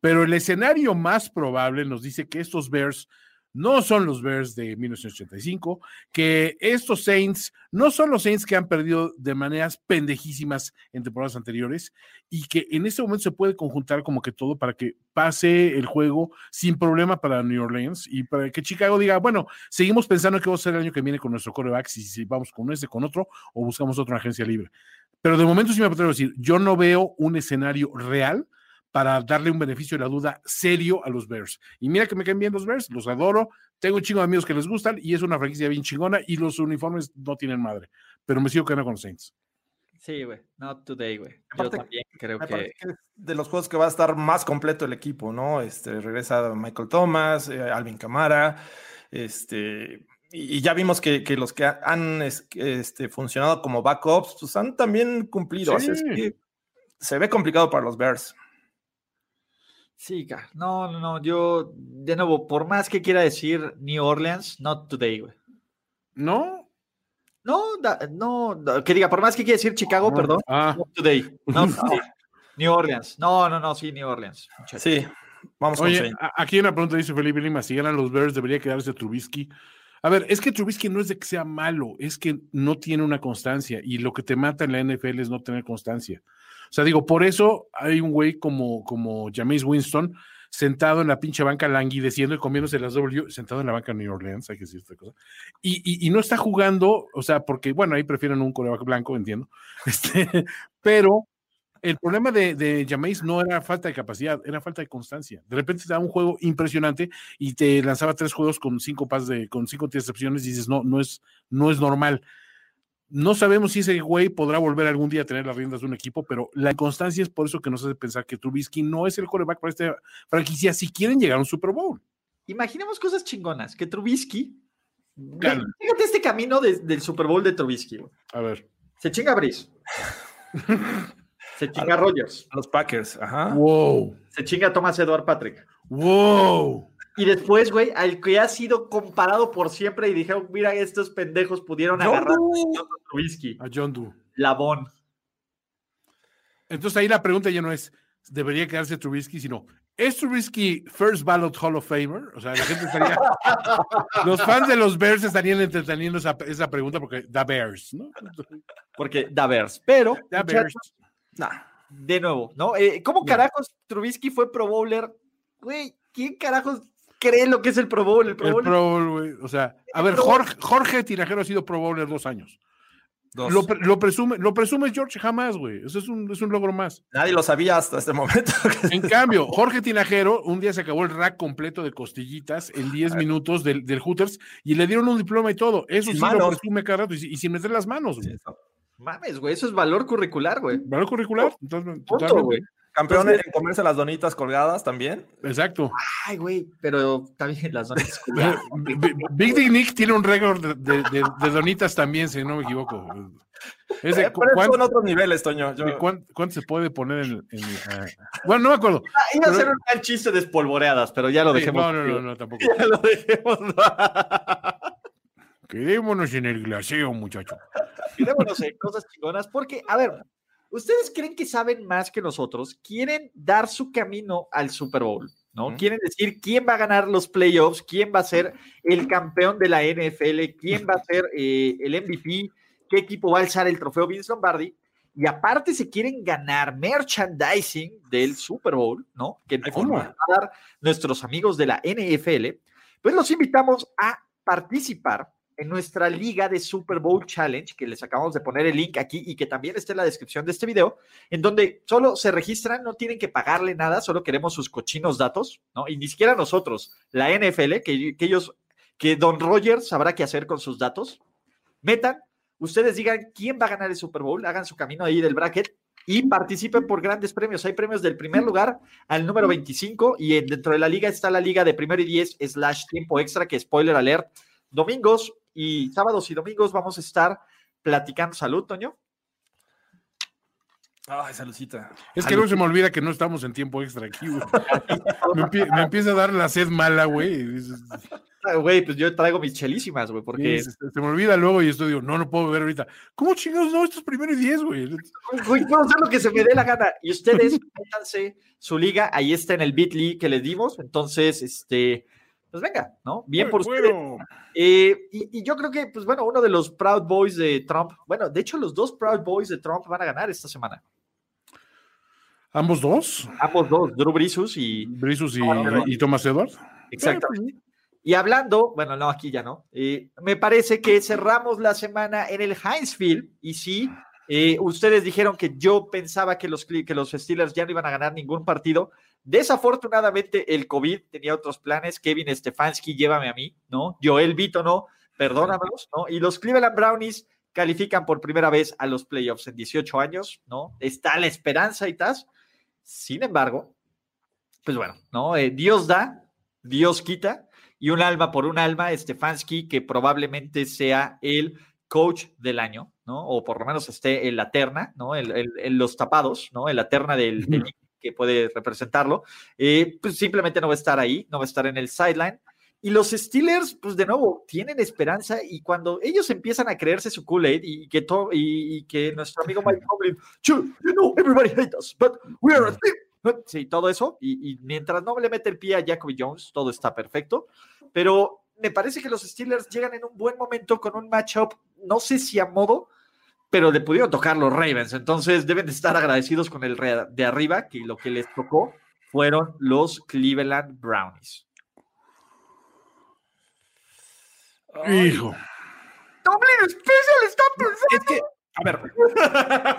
[SPEAKER 3] Pero el escenario más probable nos dice que estos Bears no son los Bears de 1985, que estos Saints no son los Saints que han perdido de maneras pendejísimas en temporadas anteriores y que en este momento se puede conjuntar como que todo para que pase el juego sin problema para New Orleans y para que Chicago diga, bueno, seguimos pensando que va a ser el año que viene con nuestro coreback, si, si vamos con este, con otro o buscamos otra agencia libre. Pero de momento sí me atrevo a decir, yo no veo un escenario real para darle un beneficio de la duda serio a los Bears. Y mira que me caen bien los Bears, los adoro, tengo un chingo de amigos que les gustan y es una franquicia bien chingona y los uniformes no tienen madre, pero me sigo quedando con los Saints.
[SPEAKER 1] Sí, güey, not today, güey. Yo también creo que...
[SPEAKER 2] de los juegos que va a estar más completo el equipo, ¿no? Este, regresa Michael Thomas, eh, Alvin Camara, este, y ya vimos que, que los que han este, funcionado como backups, pues han también cumplido. Así es que se ve complicado para los Bears.
[SPEAKER 1] Sí, no, no, no, yo, de nuevo, por más que quiera decir New Orleans, not today, güey.
[SPEAKER 3] ¿No?
[SPEAKER 1] No, no, que diga, por más que quiera decir Chicago, perdón, ah. not today, not today. New Orleans, no, no, no, sí, New Orleans.
[SPEAKER 2] Sí, vamos
[SPEAKER 3] Oye, aquí una pregunta dice Felipe Lima, si ganan los Bears, debería quedarse Trubisky. A ver, es que Trubisky no es de que sea malo, es que no tiene una constancia y lo que te mata en la NFL es no tener constancia. O sea, digo, por eso hay un güey como, como James Winston sentado en la pinche banca languideciendo y comiéndose las W, sentado en la banca de New Orleans, hay que decir esta cosa. Y, y, no está jugando, o sea, porque, bueno, ahí prefieren un coreback blanco, entiendo. Este, pero el problema de, de Jameis no era falta de capacidad, era falta de constancia. De repente te da un juego impresionante y te lanzaba tres juegos con cinco pases de, con cinco intercepciones y dices, no, no es, no es normal. No sabemos si ese güey podrá volver algún día a tener las riendas de un equipo, pero la constancia es por eso que nos hace pensar que Trubisky no es el coreback para esta franquicia si quieren llegar a un Super Bowl.
[SPEAKER 1] Imaginemos cosas chingonas, que Trubisky. Fíjate este camino del Super Bowl de Trubisky.
[SPEAKER 3] A ver.
[SPEAKER 1] Se chinga Brice. Se chinga Rogers.
[SPEAKER 2] A los Packers, ajá.
[SPEAKER 3] Wow.
[SPEAKER 1] Se chinga Thomas Edward Patrick.
[SPEAKER 3] Wow.
[SPEAKER 1] Y después, güey, al que ha sido comparado por siempre y dijeron, mira, estos pendejos pudieron agarrar a
[SPEAKER 3] Trubisky. A John Doe.
[SPEAKER 1] Labón.
[SPEAKER 3] Entonces ahí la pregunta ya no es, ¿debería quedarse Trubisky? Sino, ¿es Trubisky First Ballot Hall of Famer? O sea, la gente estaría... los fans de los Bears estarían entreteniendo esa, esa pregunta porque da Bears, ¿no?
[SPEAKER 1] Porque da Bears. Pero,
[SPEAKER 3] da Bears.
[SPEAKER 1] de nuevo, ¿no? Eh, ¿Cómo carajos Trubisky fue Pro Bowler? Güey, ¿quién carajos cree lo que es el Pro Bowl. El Pro
[SPEAKER 3] Bowl, güey. O sea, a ver, Jorge, Jorge Tinajero ha sido Pro Bowler dos años. Lo, presume, lo presume George jamás, güey. Eso es un, es un logro más.
[SPEAKER 2] Nadie lo sabía hasta este momento.
[SPEAKER 3] En cambio, Jorge Tinajero un día se acabó el rack completo de costillitas en 10 minutos del, del, Hooters y le dieron un diploma y todo. Eso sí lo presume cada rato y, sin meter las manos, güey.
[SPEAKER 1] Mames, güey, eso es valor curricular, güey.
[SPEAKER 3] Valor curricular.
[SPEAKER 1] Punto, güey.
[SPEAKER 2] Campeón en comerse las donitas colgadas también.
[SPEAKER 3] Exacto.
[SPEAKER 1] Ay, güey, pero también las donitas colgadas.
[SPEAKER 3] Big Dick Nick tiene un récord de, donitas también, si no me equivoco.
[SPEAKER 2] Eh, son otros niveles, Toño.
[SPEAKER 3] ¿cuánto, se puede poner en, ah, bueno, no me acuerdo.
[SPEAKER 1] Ah, iba a ser un gran chiste de espolvoreadas, pero ya lo dejemos.
[SPEAKER 3] No, no, no, no, tampoco.
[SPEAKER 1] Ya lo dejemos.
[SPEAKER 3] Quedémonos en el glaseo, muchacho.
[SPEAKER 1] Quedémonos en cosas chingonas, porque, a ver, ¿Ustedes creen que saben más que nosotros? ¿Quieren dar su camino al Super Bowl? ¿no? Quieren decir quién va a ganar los playoffs, quién va a ser el campeón de la NFL, quién va a ser eh, el MVP, qué equipo va a alzar el trofeo Vince Lombardi. Y aparte se quieren ganar merchandising del Super Bowl, ¿no? Que van a dar nuestros amigos de la NFL. Pues los invitamos a participar en nuestra liga de Super Bowl Challenge, que les acabamos de poner el link aquí y que también está en la descripción de este video, en donde solo se registran, no tienen que pagarle nada, solo queremos sus cochinos datos, ¿no? Y ni siquiera nosotros, la NFL, que, ellos, que Don Rogers sabrá qué hacer con sus datos, metan, ustedes digan quién va a ganar el Super Bowl, hagan su camino ahí del bracket y participen por grandes premios. Hay premios del primer lugar al número 25 y dentro de la liga está la liga de primero y 10 slash tiempo extra, que spoiler alert, domingos y sábados y domingos vamos a estar platicando. Salud, Toño.
[SPEAKER 2] Ay, saludcita.
[SPEAKER 3] Es que luego se me olvida que no estamos en tiempo extra aquí, güey. me, empie- me empieza a dar la sed mala, güey.
[SPEAKER 1] Ah, Güey, pues yo traigo mis chelísimas, güey, porque
[SPEAKER 3] sí, se, se me olvida luego y estoy digo, no, no puedo beber ahorita. ¿Cómo chingados no? Esto es primero y diez, güey.
[SPEAKER 1] Güey, puedo hacer lo que se me dé la gana. Y ustedes, métanse su liga, ahí está en el Bitly que les dimos. Entonces, este, pues venga, ¿no? Bien por.
[SPEAKER 3] Bueno,
[SPEAKER 1] Eh, y, y yo creo que, pues bueno, uno de los Proud Boys de Trump, bueno, de hecho, los dos Proud Boys de Trump van a ganar esta semana.
[SPEAKER 3] Ambos dos,
[SPEAKER 1] Ambos dos, Drew Brisus y.
[SPEAKER 3] Brisus y,
[SPEAKER 1] No,
[SPEAKER 3] y Thomas Edward.
[SPEAKER 1] Exactamente. Y hablando, bueno, no, aquí ya no. eh, me parece que cerramos la semana en el Heinz Field. Y sí, eh, ustedes dijeron que yo pensaba que los, que los Steelers ya no iban a ganar ningún partido. Desafortunadamente, el COVID tenía otros planes. Kevin Stefanski, llévame a mí, ¿no? Joel Vito, no, perdónamelos, ¿no? Y los Cleveland Brownies califican por primera vez a los playoffs en 18 años, ¿no? Está la esperanza y tal. Sin embargo, pues bueno, ¿no? Eh, Dios da, Dios quita, y un alma por un alma, Stefanski, que probablemente sea el coach del año, ¿no? O por lo menos esté en la terna, ¿no? En, los tapados, ¿no? En la terna del, del que puede representarlo, eh, pues simplemente no va a estar ahí, no va a estar en el sideline. Y los Steelers, pues de nuevo, tienen esperanza y cuando ellos empiezan a creerse su Kool-Aid y, que to- y, que nuestro amigo Mike Tomlin, "Sure, you know, everybody hates us, but we are a team", Sí, todo eso. Y, y mientras no le mete el pie a Jacoby Jones, todo está perfecto. Pero me parece que los Steelers llegan en un buen momento con un matchup, no sé si a modo, pero le pudieron tocar los Ravens. Entonces deben de estar agradecidos con el re- de arriba, que lo que les tocó fueron los Cleveland Brownies.
[SPEAKER 3] Hijo.
[SPEAKER 1] Tomlin Special está
[SPEAKER 2] Es que, a ver,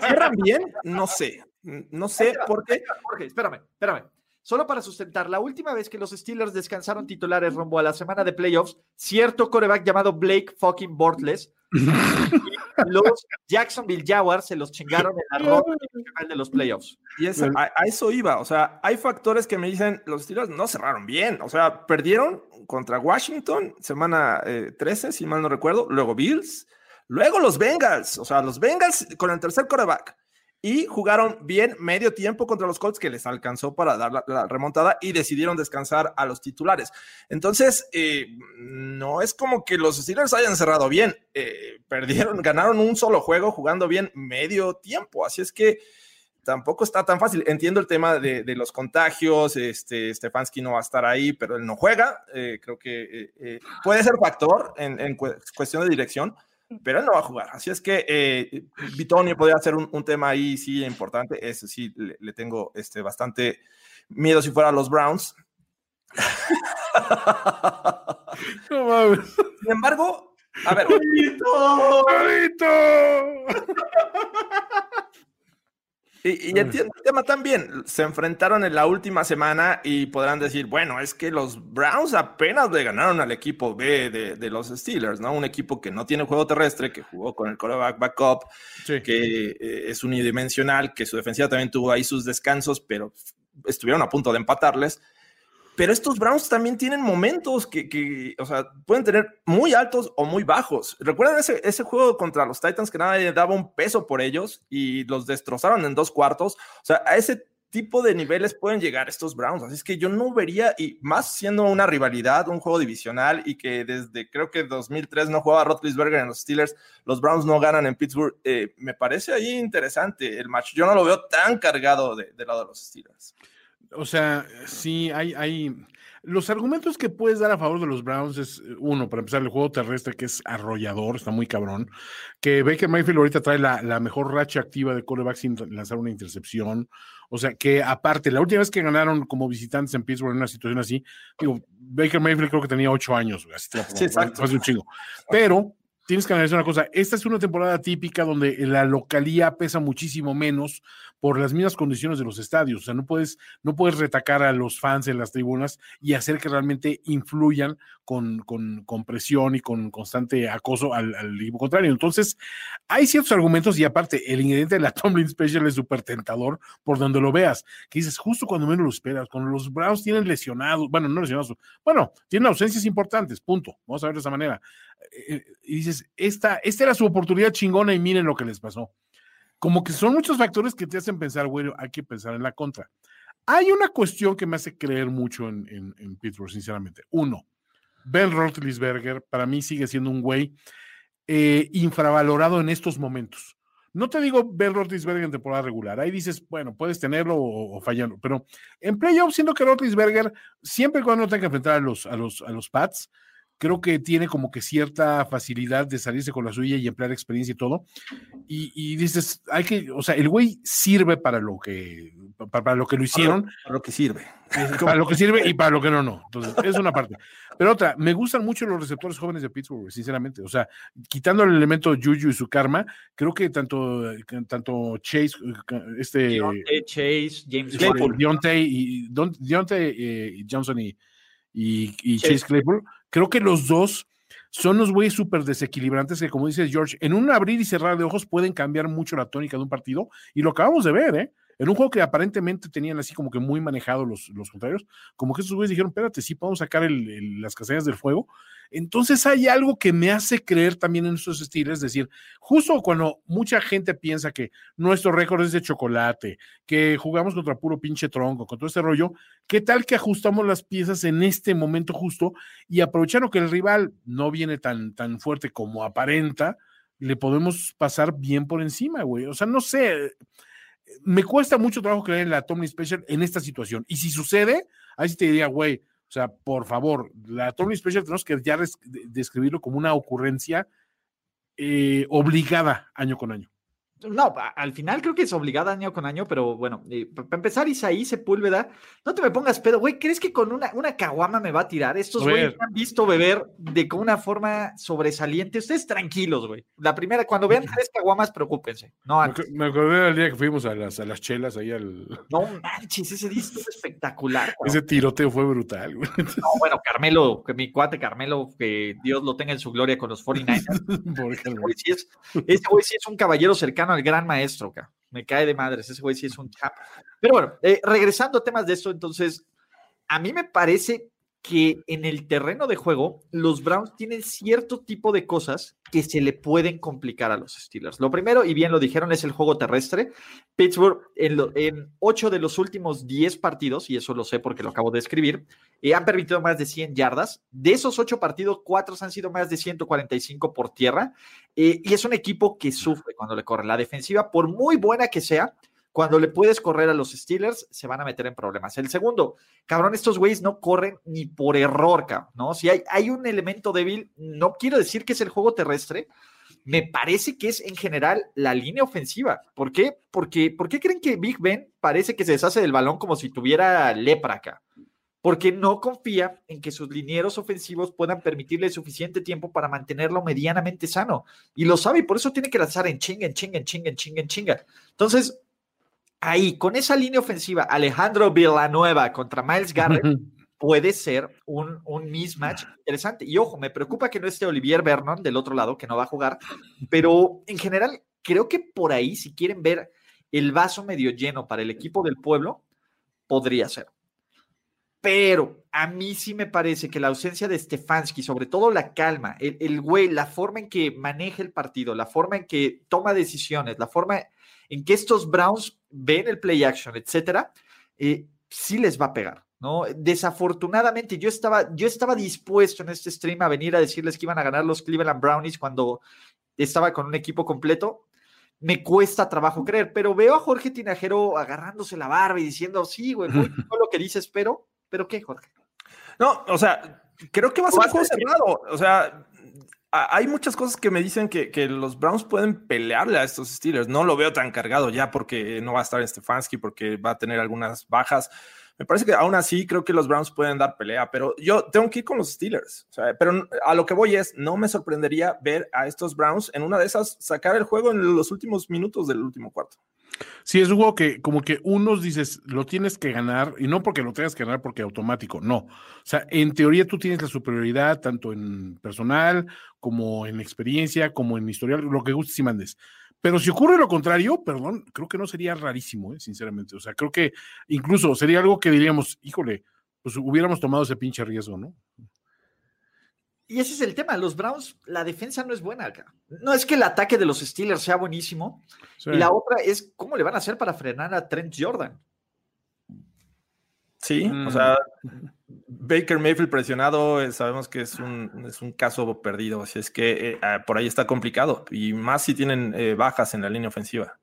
[SPEAKER 2] ¿cierran bien? No sé. No sé por qué.
[SPEAKER 1] Jorge, espérame, espérame. Solo para sustentar, la última vez que los Steelers descansaron titulares rumbo a la semana de playoffs, cierto coreback llamado Blake fucking Bortles, los Jacksonville Jaguars se los chingaron en la ronda de los playoffs.
[SPEAKER 2] Y es- a, a eso iba. O sea, hay factores que me dicen, los Steelers no cerraron bien. O sea, perdieron contra Washington, semana eh, 13, si mal no recuerdo. Luego Bills. Luego los Bengals. O sea, los Bengals con el tercer coreback. Y jugaron bien medio tiempo contra los Colts que les alcanzó para dar la, remontada y decidieron descansar a los titulares. Entonces, eh, no es como que los Steelers hayan cerrado bien. Eh, perdieron, ganaron un solo juego jugando bien medio tiempo. Así es que tampoco está tan fácil. Entiendo el tema de, los contagios, este, Stefanski no va a estar ahí, pero él no juega. Eh, creo que eh, puede ser factor en, en cu- cuestión de dirección, pero él no va a jugar. Así es que eh, Bitonio podría ser un, un tema ahí sí importante. Ese sí le, le tengo este, bastante miedo si fuera los Browns.
[SPEAKER 3] No mames.
[SPEAKER 2] Sin embargo, a ver. Y, y entiendo el tema también. Se enfrentaron en la última semana y podrán decir, bueno, es que los Browns apenas le ganaron al equipo B de, de los Steelers, ¿no? Un equipo que no tiene juego terrestre, que jugó con el quarterback backup,
[SPEAKER 3] Sí.
[SPEAKER 2] que eh, es unidimensional, que su defensiva también tuvo ahí sus descansos, pero estuvieron a punto de empatarles. Pero estos Browns también tienen momentos que, que, o sea, pueden tener muy altos o muy bajos. ¿Recuerdan ese, ese juego contra los Titans que nadie daba un peso por ellos y los destrozaron en dos cuartos? O sea, a ese tipo de niveles pueden llegar estos Browns. Así es que yo no vería, y más siendo una rivalidad, un juego divisional, y que desde creo que 2003 no jugaba Roethlisberger en los Steelers, los Browns no ganan en Pittsburgh. eh, me parece ahí interesante el match. Yo no lo veo tan cargado de- del lado de los Steelers.
[SPEAKER 3] O sea, sí, hay, hay. Los argumentos que puedes dar a favor de los Browns es, eh, uno, para empezar, el juego terrestre que es arrollador, está muy cabrón. Que Baker Mayfield ahorita trae la, la mejor racha activa de coreback sin lanzar una intercepción. O sea, que aparte, la última vez que ganaron como visitantes en Pittsburgh en una situación así, digo, Baker Mayfield creo que tenía ocho años, güey, así
[SPEAKER 2] Sí, exacto.
[SPEAKER 3] hace un chingo. Pero tienes que analizar una cosa, esta es una temporada típica donde la localía pesa muchísimo menos por las mismas condiciones de los estadios, o sea, no puedes, no puedes retacar a los fans en las tribunas y hacer que realmente influyan con, con, con presión y con constante acoso al, al equipo contrario. Entonces, hay ciertos argumentos y aparte, el ingrediente de la Tomlin Special es súper tentador por donde lo veas, que dices, justo cuando menos lo esperas, cuando los Browns tienen lesionados, bueno, no lesionados, bueno, tienen ausencias importantes, punto, vamos a ver de esa manera. Eh, y dices, esta, esta era su oportunidad chingona y miren lo que les pasó. como que son muchos factores que te hacen pensar, bueno, hay que pensar en la contra. Hay una cuestión que me hace creer mucho en, en, Pittsburgh, sinceramente. Uno, Ben Roethlisberger para mí sigue siendo un güey eh, infravalorado en estos momentos. No te digo Ben Roethlisberger en temporada regular. Ahí dices, bueno, puedes tenerlo o, fallarlo, pero en playoffs, siendo que Roethlisberger, siempre y cuando tenga que enfrentar a los, a los, a los Pats, creo que tiene como que cierta facilidad de salirse con la suya y emplear experiencia y todo. Y, dices, hay que, o sea, el güey sirve para lo que, para, lo que lo hicieron.
[SPEAKER 2] Para lo, que sirve.
[SPEAKER 3] Para lo que sirve y para lo que no, no. Entonces, es una parte. Pero otra, me gustan mucho los receptores jóvenes de Pittsburgh, sinceramente. O sea, quitando el elemento Juju y su karma, creo que tanto, tanto Chase, este.
[SPEAKER 1] Chase, James
[SPEAKER 3] Deontay y, Deontay, eh, Johnson y, y, Chase Claypool Creo que los dos son los güeyes súper desequilibrantes que, como dice George, en un abrir y cerrar de ojos pueden cambiar mucho la tónica de un partido. Y lo acabamos de ver, ¿eh? En un juego que aparentemente tenían así como que muy manejado los, los contrarios, como que esos güeyes dijeron, espérate, sí podemos sacar las caseñas del fuego. Entonces hay algo que me hace creer también en estos estilos, es decir, justo cuando mucha gente piensa que nuestro récord es de chocolate, que jugamos contra puro pinche tronco, con todo este rollo, ¿qué tal que ajustamos las piezas en este momento justo y aprovechando que el rival no viene tan, tan fuerte como aparenta, le podemos pasar bien por encima, güey? O sea, no sé me cuesta mucho trabajo creer en la Tomlin Special en esta situación. Y si sucede, ahí sí te diría, güey, o sea, por favor, la Tomlin Special tenemos que ya describirlo como una ocurrencia eh, obligada año con año.
[SPEAKER 1] No, al final creo que es obligada año con año, pero bueno, eh, para empezar, Isaí Sepúlveda, no te me pongas pedo, güey, ¿crees que con una, una caguama me va a tirar? Estos güeyes han visto beber de con una forma sobresaliente. Ustedes tranquilos, güey. La primera, cuando vean tres caguamas, preocúpense. No
[SPEAKER 3] Me acordé del día que fuimos a las, a las chelas ahí al.
[SPEAKER 1] No manches, ese día estuvo espectacular.
[SPEAKER 3] Ese tiroteo fue brutal, güey.
[SPEAKER 1] No, bueno, Carmelo, que mi cuate Carmelo, que Dios lo tenga en su gloria con los 49ers. ese güey sí es un caballero cercano el gran maestro, Me cae de madres, ese güey sí es un chap. Pero bueno, eh, regresando a temas de esto, entonces, a mí me parece que en el terreno de juego los Browns tienen cierto tipo de cosas que se le pueden complicar a los Steelers. Lo primero, y bien lo dijeron, es el juego terrestre. Pittsburgh en, ocho de los últimos diez partidos, y eso lo sé porque lo acabo de escribir, eh, han permitido más de 100 yardas. De esos ocho partidos, cuatro han sido más de 145 por tierra. Eh, y es un equipo que sufre cuando le corre. La defensiva, por muy buena que sea, cuando le puedes correr a los Steelers, se van a meter en problemas. El segundo, cabrón, estos güeyes no corren ni por error, cabrón, ¿no? Si hay, hay un elemento débil, no quiero decir que es el juego terrestre, me parece que es en general la línea ofensiva. ¿Por qué? Porque, ¿Por qué creen que Big Ben parece que se deshace del balón como si tuviera lepra acá? Porque no confía en que sus linieros ofensivos puedan permitirle suficiente tiempo para mantenerlo medianamente sano. Y lo sabe, y por eso tiene que lanzar en chinga, en chinga, en chinga, en chinga, en chinga. Entonces, ahí, con esa línea ofensiva, Alejandro Villanueva contra Miles Garrett puede ser un, un, mismatch interesante. Y ojo, me preocupa que no esté Olivier Vernon del otro lado, que no va a jugar, pero en general, creo que por ahí, si quieren ver el vaso medio lleno para el equipo del pueblo, podría ser. Pero a mí sí me parece que la ausencia de Stefanski, sobre todo la calma, el, el güey, la forma en que maneja el partido, la forma en que toma decisiones, la forma en que estos Browns ven el play action, etcétera, eh, sí les va a pegar. ¿no? Desafortunadamente, yo estaba, yo estaba dispuesto en este stream a venir a decirles que iban a ganar los Cleveland Brownies cuando estaba con un equipo completo. Me cuesta trabajo creer, pero veo a Jorge Tinajero agarrándose la barba y diciendo, sí, güey, todo lo que dices, pero, ¿pero qué, Jorge?
[SPEAKER 2] No, o sea, creo que va a ser un juego cerrado. O sea, hay muchas cosas que me dicen que, los Browns pueden pelearle a estos Steelers. No lo veo tan cargado ya porque no va a estar Stefanski, porque va a tener algunas bajas. Me parece que aún así creo que los Browns pueden dar pelea, pero yo tengo que ir con los Steelers. pero a lo que voy es, no me sorprendería ver a estos Browns en una de esas sacar el juego en los últimos minutos del último cuarto.
[SPEAKER 3] Sí, es un que como que unos dices, lo tienes que ganar, y no porque lo tengas que ganar porque automático, no. O sea, en teoría tú tienes la superioridad tanto en personal como en experiencia, como en historial, lo que gustes y mandes. Pero si ocurre lo contrario, perdón, creo que no sería rarísimo, ¿eh? sinceramente. O sea, creo que incluso sería algo que diríamos, híjole, pues hubiéramos tomado ese pinche riesgo, ¿no?
[SPEAKER 1] y ese es el tema. Los Browns, la defensa no es buena acá. No es que el ataque de los Steelers sea buenísimo.
[SPEAKER 3] Sí.
[SPEAKER 1] Y la otra es cómo le van a hacer para frenar a Trent Jordan.
[SPEAKER 2] Sí,
[SPEAKER 3] Mm.
[SPEAKER 2] o sea, Baker Mayfield presionado, eh, sabemos que es un, es un caso perdido, así es que eh, ah, por ahí está complicado, y más si tienen eh, bajas en la línea ofensiva.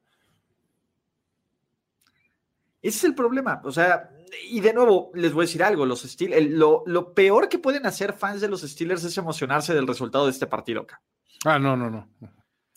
[SPEAKER 1] Ese es el problema. O sea, y de nuevo, les voy a decir algo. Los Steelers, lo, lo peor que pueden hacer fans de los Steelers es emocionarse del resultado de este partido acá.
[SPEAKER 3] Ah, no, no, no.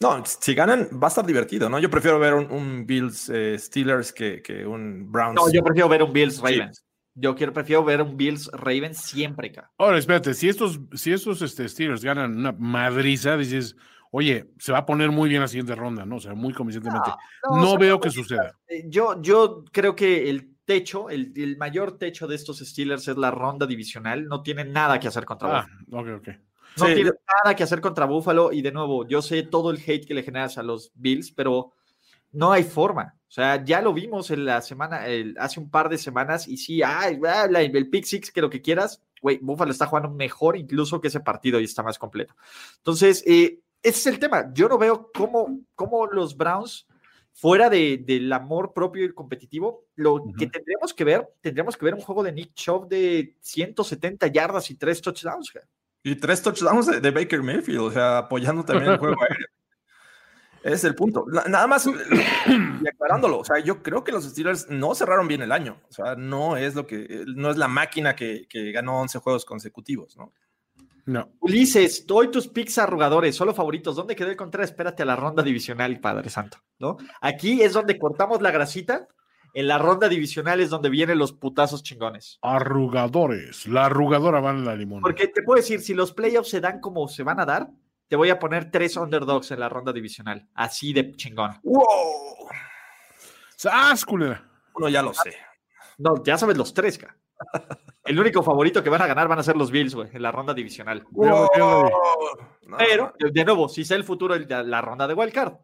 [SPEAKER 2] No, si ganan va a estar divertido, ¿no? Yo prefiero ver un, un Bills eh, Steelers que, que un Browns.
[SPEAKER 1] No, yo prefiero ver un Bills
[SPEAKER 2] Sí.
[SPEAKER 1] Ravens. Yo quiero, prefiero ver un Bills Ravens siempre acá.
[SPEAKER 3] Ahora, espérate, si estos, si estos este, Steelers ganan una madriza, dices, oye, se va a poner muy bien la siguiente ronda, ¿no? O sea, muy convincentemente. No,
[SPEAKER 1] o sea,
[SPEAKER 3] veo que suceda.
[SPEAKER 1] Eh, Yo, yo creo que el techo, el, el mayor techo de estos Steelers es la ronda divisional. No tienen nada que hacer contra
[SPEAKER 3] Ah,
[SPEAKER 1] Buffalo.
[SPEAKER 3] ok, ok.
[SPEAKER 1] No
[SPEAKER 2] Sí,
[SPEAKER 1] tienen nada que hacer contra Buffalo. Y de nuevo, yo sé todo el hate que le generas a los Bills, pero no hay forma. O sea, ya lo vimos en la semana, el- hace un par de semanas, y sí, ay, ah, el pick six, que lo que quieras, güey, Buffalo está jugando mejor incluso que ese partido y está más completo. Entonces, eh, ese es el tema. Yo no veo cómo, cómo los Browns, fuera de- del amor propio y competitivo, lo que tendríamos que ver, tendríamos que ver un juego de Nick Chubb de 170 yardas y tres touchdowns. güey.
[SPEAKER 2] Y tres touchdowns de, de Baker Mayfield, o sea, apoyando también el juego aéreo. Ese es el punto. Na- Nada más y aclarándolo, o sea, yo creo que los Steelers no cerraron bien el año. O sea, no es lo que, no es la máquina que, que ganó 11 juegos consecutivos, ¿no?
[SPEAKER 3] No.
[SPEAKER 1] Ulises, doy tus picks arrugadores, solo favoritos. ¿Dónde quedó el contra? Espérate a la ronda divisional, Padre Santo, ¿no? Aquí es donde cortamos la grasita. En la ronda divisional es donde vienen los putazos chingones.
[SPEAKER 3] Arrugadores. La arrugadora va en la limón.
[SPEAKER 1] Porque te puedo decir, si los playoffs se dan como se van a dar, te voy a poner tres underdogs en la ronda divisional. Así de chingón.
[SPEAKER 2] ¡Wow!
[SPEAKER 3] ¡Sas, culera!
[SPEAKER 2] Uno ya lo sé.
[SPEAKER 1] No, ya sabes los tres, ca. El único favorito que van a ganar van a ser los Bills, güey, en la ronda divisional.
[SPEAKER 2] No,
[SPEAKER 1] Pero, de de nuevo, si sé el futuro, el- la, ronda de wildcard.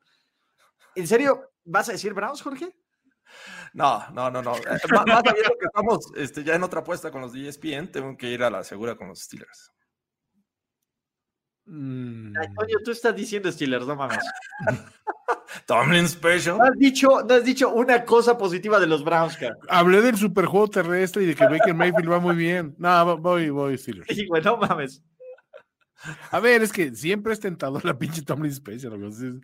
[SPEAKER 1] ¿En serio vas a decir Browns, Jorge?
[SPEAKER 2] No, no, no, no. Eh, Más más sabiendo que estamos este, ya en otra apuesta con los de ESPN, tengo que ir a la segura con los Steelers.
[SPEAKER 3] Mm.
[SPEAKER 1] Antonio, tú estás diciendo Steelers, no mames.
[SPEAKER 2] Tomlin Special.
[SPEAKER 1] No has dicho, no has dicho una cosa positiva de los Browns, cara.
[SPEAKER 3] Hablé del superjuego terrestre y de que Baker Mayfield va muy bien. No, voy, voy, Steelers.
[SPEAKER 1] Sí, güey, no mames.
[SPEAKER 3] A ver, es que siempre es tentador la pinche Tomlin Special. güey.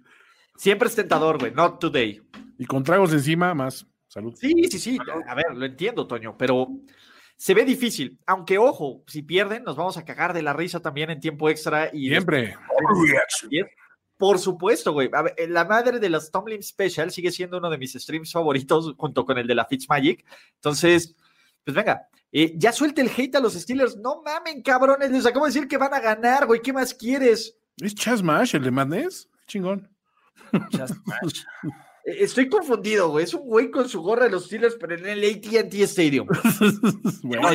[SPEAKER 1] Siempre es tentador, güey, not today.
[SPEAKER 3] Y con tragos encima, más. Salud.
[SPEAKER 1] Sí, sí, sí. A ver, lo entiendo, Toño, pero se ve difícil. Aunque, ojo, si pierden, nos vamos a cagar de la risa también en tiempo extra. Y
[SPEAKER 3] Siempre.
[SPEAKER 1] Por supuesto, güey. A ver, la madre de los Tomlin Special sigue siendo uno de mis streams favoritos junto con el de la Fitzmagic. Entonces, pues venga, eh, ya suelte el hate a los Steelers. No mamen, cabrones. Les acabo de decir que van a ganar, güey. ¿Qué más quieres?
[SPEAKER 3] ¿Es Chas Mash el de Madness? Chingón.
[SPEAKER 1] Eh, Estoy confundido, güey. Es un güey con su gorra de los Steelers, pero en el ATT Stadium.
[SPEAKER 3] Bueno,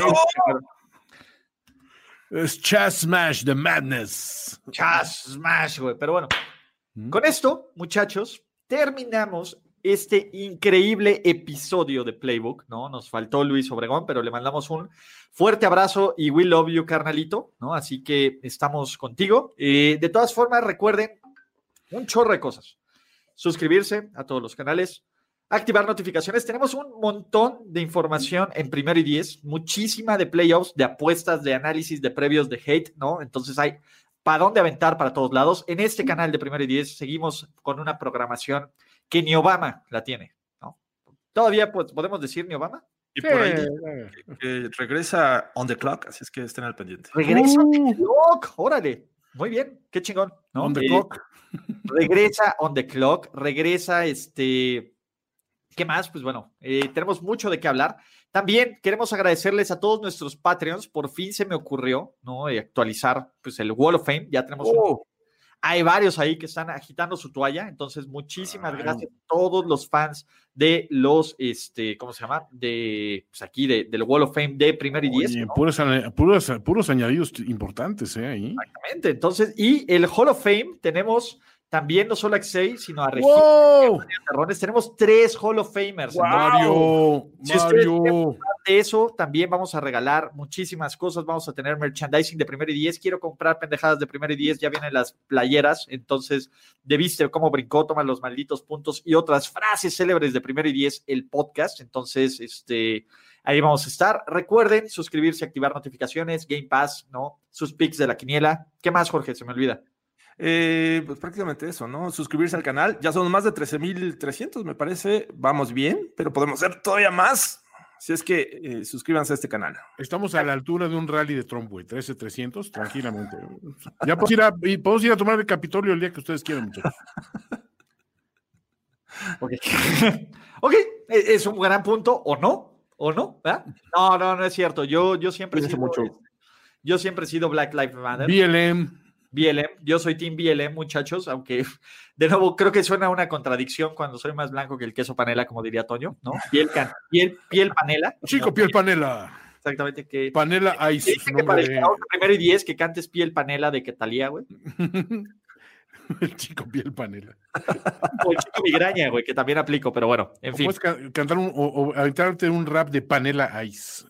[SPEAKER 3] es Chas Smash de Madness.
[SPEAKER 1] Chas, smash, güey. Pero bueno,
[SPEAKER 3] ¿Mm?
[SPEAKER 1] con esto, muchachos, terminamos este increíble episodio de Playbook, ¿no? Nos faltó Luis Obregón, pero le mandamos un fuerte abrazo y we love you, carnalito, ¿no? Así que estamos contigo. Eh, de todas formas, recuerden un chorro de cosas. Suscribirse a todos los canales, activar notificaciones. Tenemos un montón de información en primero y diez, muchísima de playoffs, de apuestas, de análisis, de previos, de hate, ¿no? Entonces hay para dónde aventar para todos lados. En este canal de primero y diez seguimos con una programación que ni Obama la tiene, ¿no? Todavía pues, podemos decir ni Obama.
[SPEAKER 2] Y por ahí que regresa on the clock, así es que estén al pendiente.
[SPEAKER 1] Regresa
[SPEAKER 3] Uh.
[SPEAKER 1] on the clock, órale. Muy bien, qué chingón. ¿no?
[SPEAKER 3] On the clock.
[SPEAKER 1] regresa on the clock, regresa este. ¿Qué más? Pues bueno, eh, tenemos mucho de qué hablar. También queremos agradecerles a todos nuestros Patreons. Por fin se me ocurrió, ¿no? Eh, actualizar pues el Wall of Fame. Ya tenemos un-
[SPEAKER 2] Oh,
[SPEAKER 1] hay varios ahí que están agitando su toalla, entonces muchísimas gracias a todos los fans de los, este, ¿cómo se llama? De, pues aquí, de, del Wall of Fame de Primero y Diez.
[SPEAKER 3] Puros, puros añadidos importantes, ¿eh? Ahí.
[SPEAKER 1] Exactamente, entonces, y el Hall of Fame tenemos también no solo a Xay, sino a Regina
[SPEAKER 3] ¡Wow!
[SPEAKER 1] Tenemos tres Hall of Famers.
[SPEAKER 3] Mario,
[SPEAKER 1] Si
[SPEAKER 3] Mario.
[SPEAKER 1] de eso, también vamos a regalar muchísimas cosas. Vamos a tener merchandising de primero y diez. Quiero comprar pendejadas de primero y diez. Ya vienen las playeras. Entonces, de viste cómo brincó, toma los malditos puntos y otras frases célebres de primero y diez, el podcast. Entonces, este, ahí vamos a estar. Recuerden suscribirse, activar notificaciones, Game Pass, ¿no? Sus pics de la quiniela. ¿Qué más, Jorge? Se me olvida.
[SPEAKER 2] Eh, pues prácticamente eso, ¿no? Suscribirse al canal. Ya son más de 13.300, me parece. Vamos bien, pero podemos hacer todavía más. Si es que eh, suscríbanse a este canal.
[SPEAKER 3] Estamos a la altura de un rally de Trump, güey. 13.300, tranquilamente. Ya podemos ir, a, podemos ir a tomar el Capitolio el día que ustedes quieran, muchachos.
[SPEAKER 1] ok. ok, e-, es un gran punto, ¿o no? ¿O no? No, no, no es cierto. Yo, yo siempre he sido, mucho. yo siempre he sido Black Lives Matter.
[SPEAKER 3] BLM.
[SPEAKER 1] BLM, yo soy Team BLM, muchachos, aunque de nuevo creo que suena una contradicción cuando soy más blanco que el queso panela, como diría Toño, ¿no? Piel, piel, piel panela.
[SPEAKER 3] Chico, piel panela.
[SPEAKER 1] Exactamente. Que,
[SPEAKER 3] panela Ice.
[SPEAKER 1] Que para el primero y diez que cantes piel panela de que talía, güey.
[SPEAKER 3] El chico piel panela.
[SPEAKER 1] o el chico migraña, güey, que también aplico, pero bueno, en fin.
[SPEAKER 3] Puedes cantar un, o, aventarte un rap de panela ice.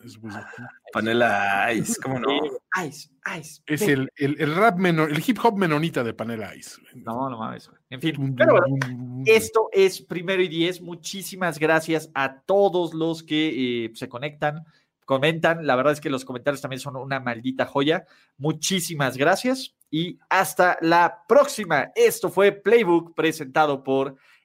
[SPEAKER 2] panela ice, ¿cómo no?
[SPEAKER 1] Ice, ice.
[SPEAKER 3] Es el, el, rap menor, el hip hop menonita de panela ice.
[SPEAKER 1] No, no mames. En fin, pero bueno, esto es primero y diez. Muchísimas gracias a todos los que eh, se conectan comentan. La verdad es que los comentarios también son una maldita joya. Muchísimas gracias y hasta la próxima. Esto fue Playbook presentado por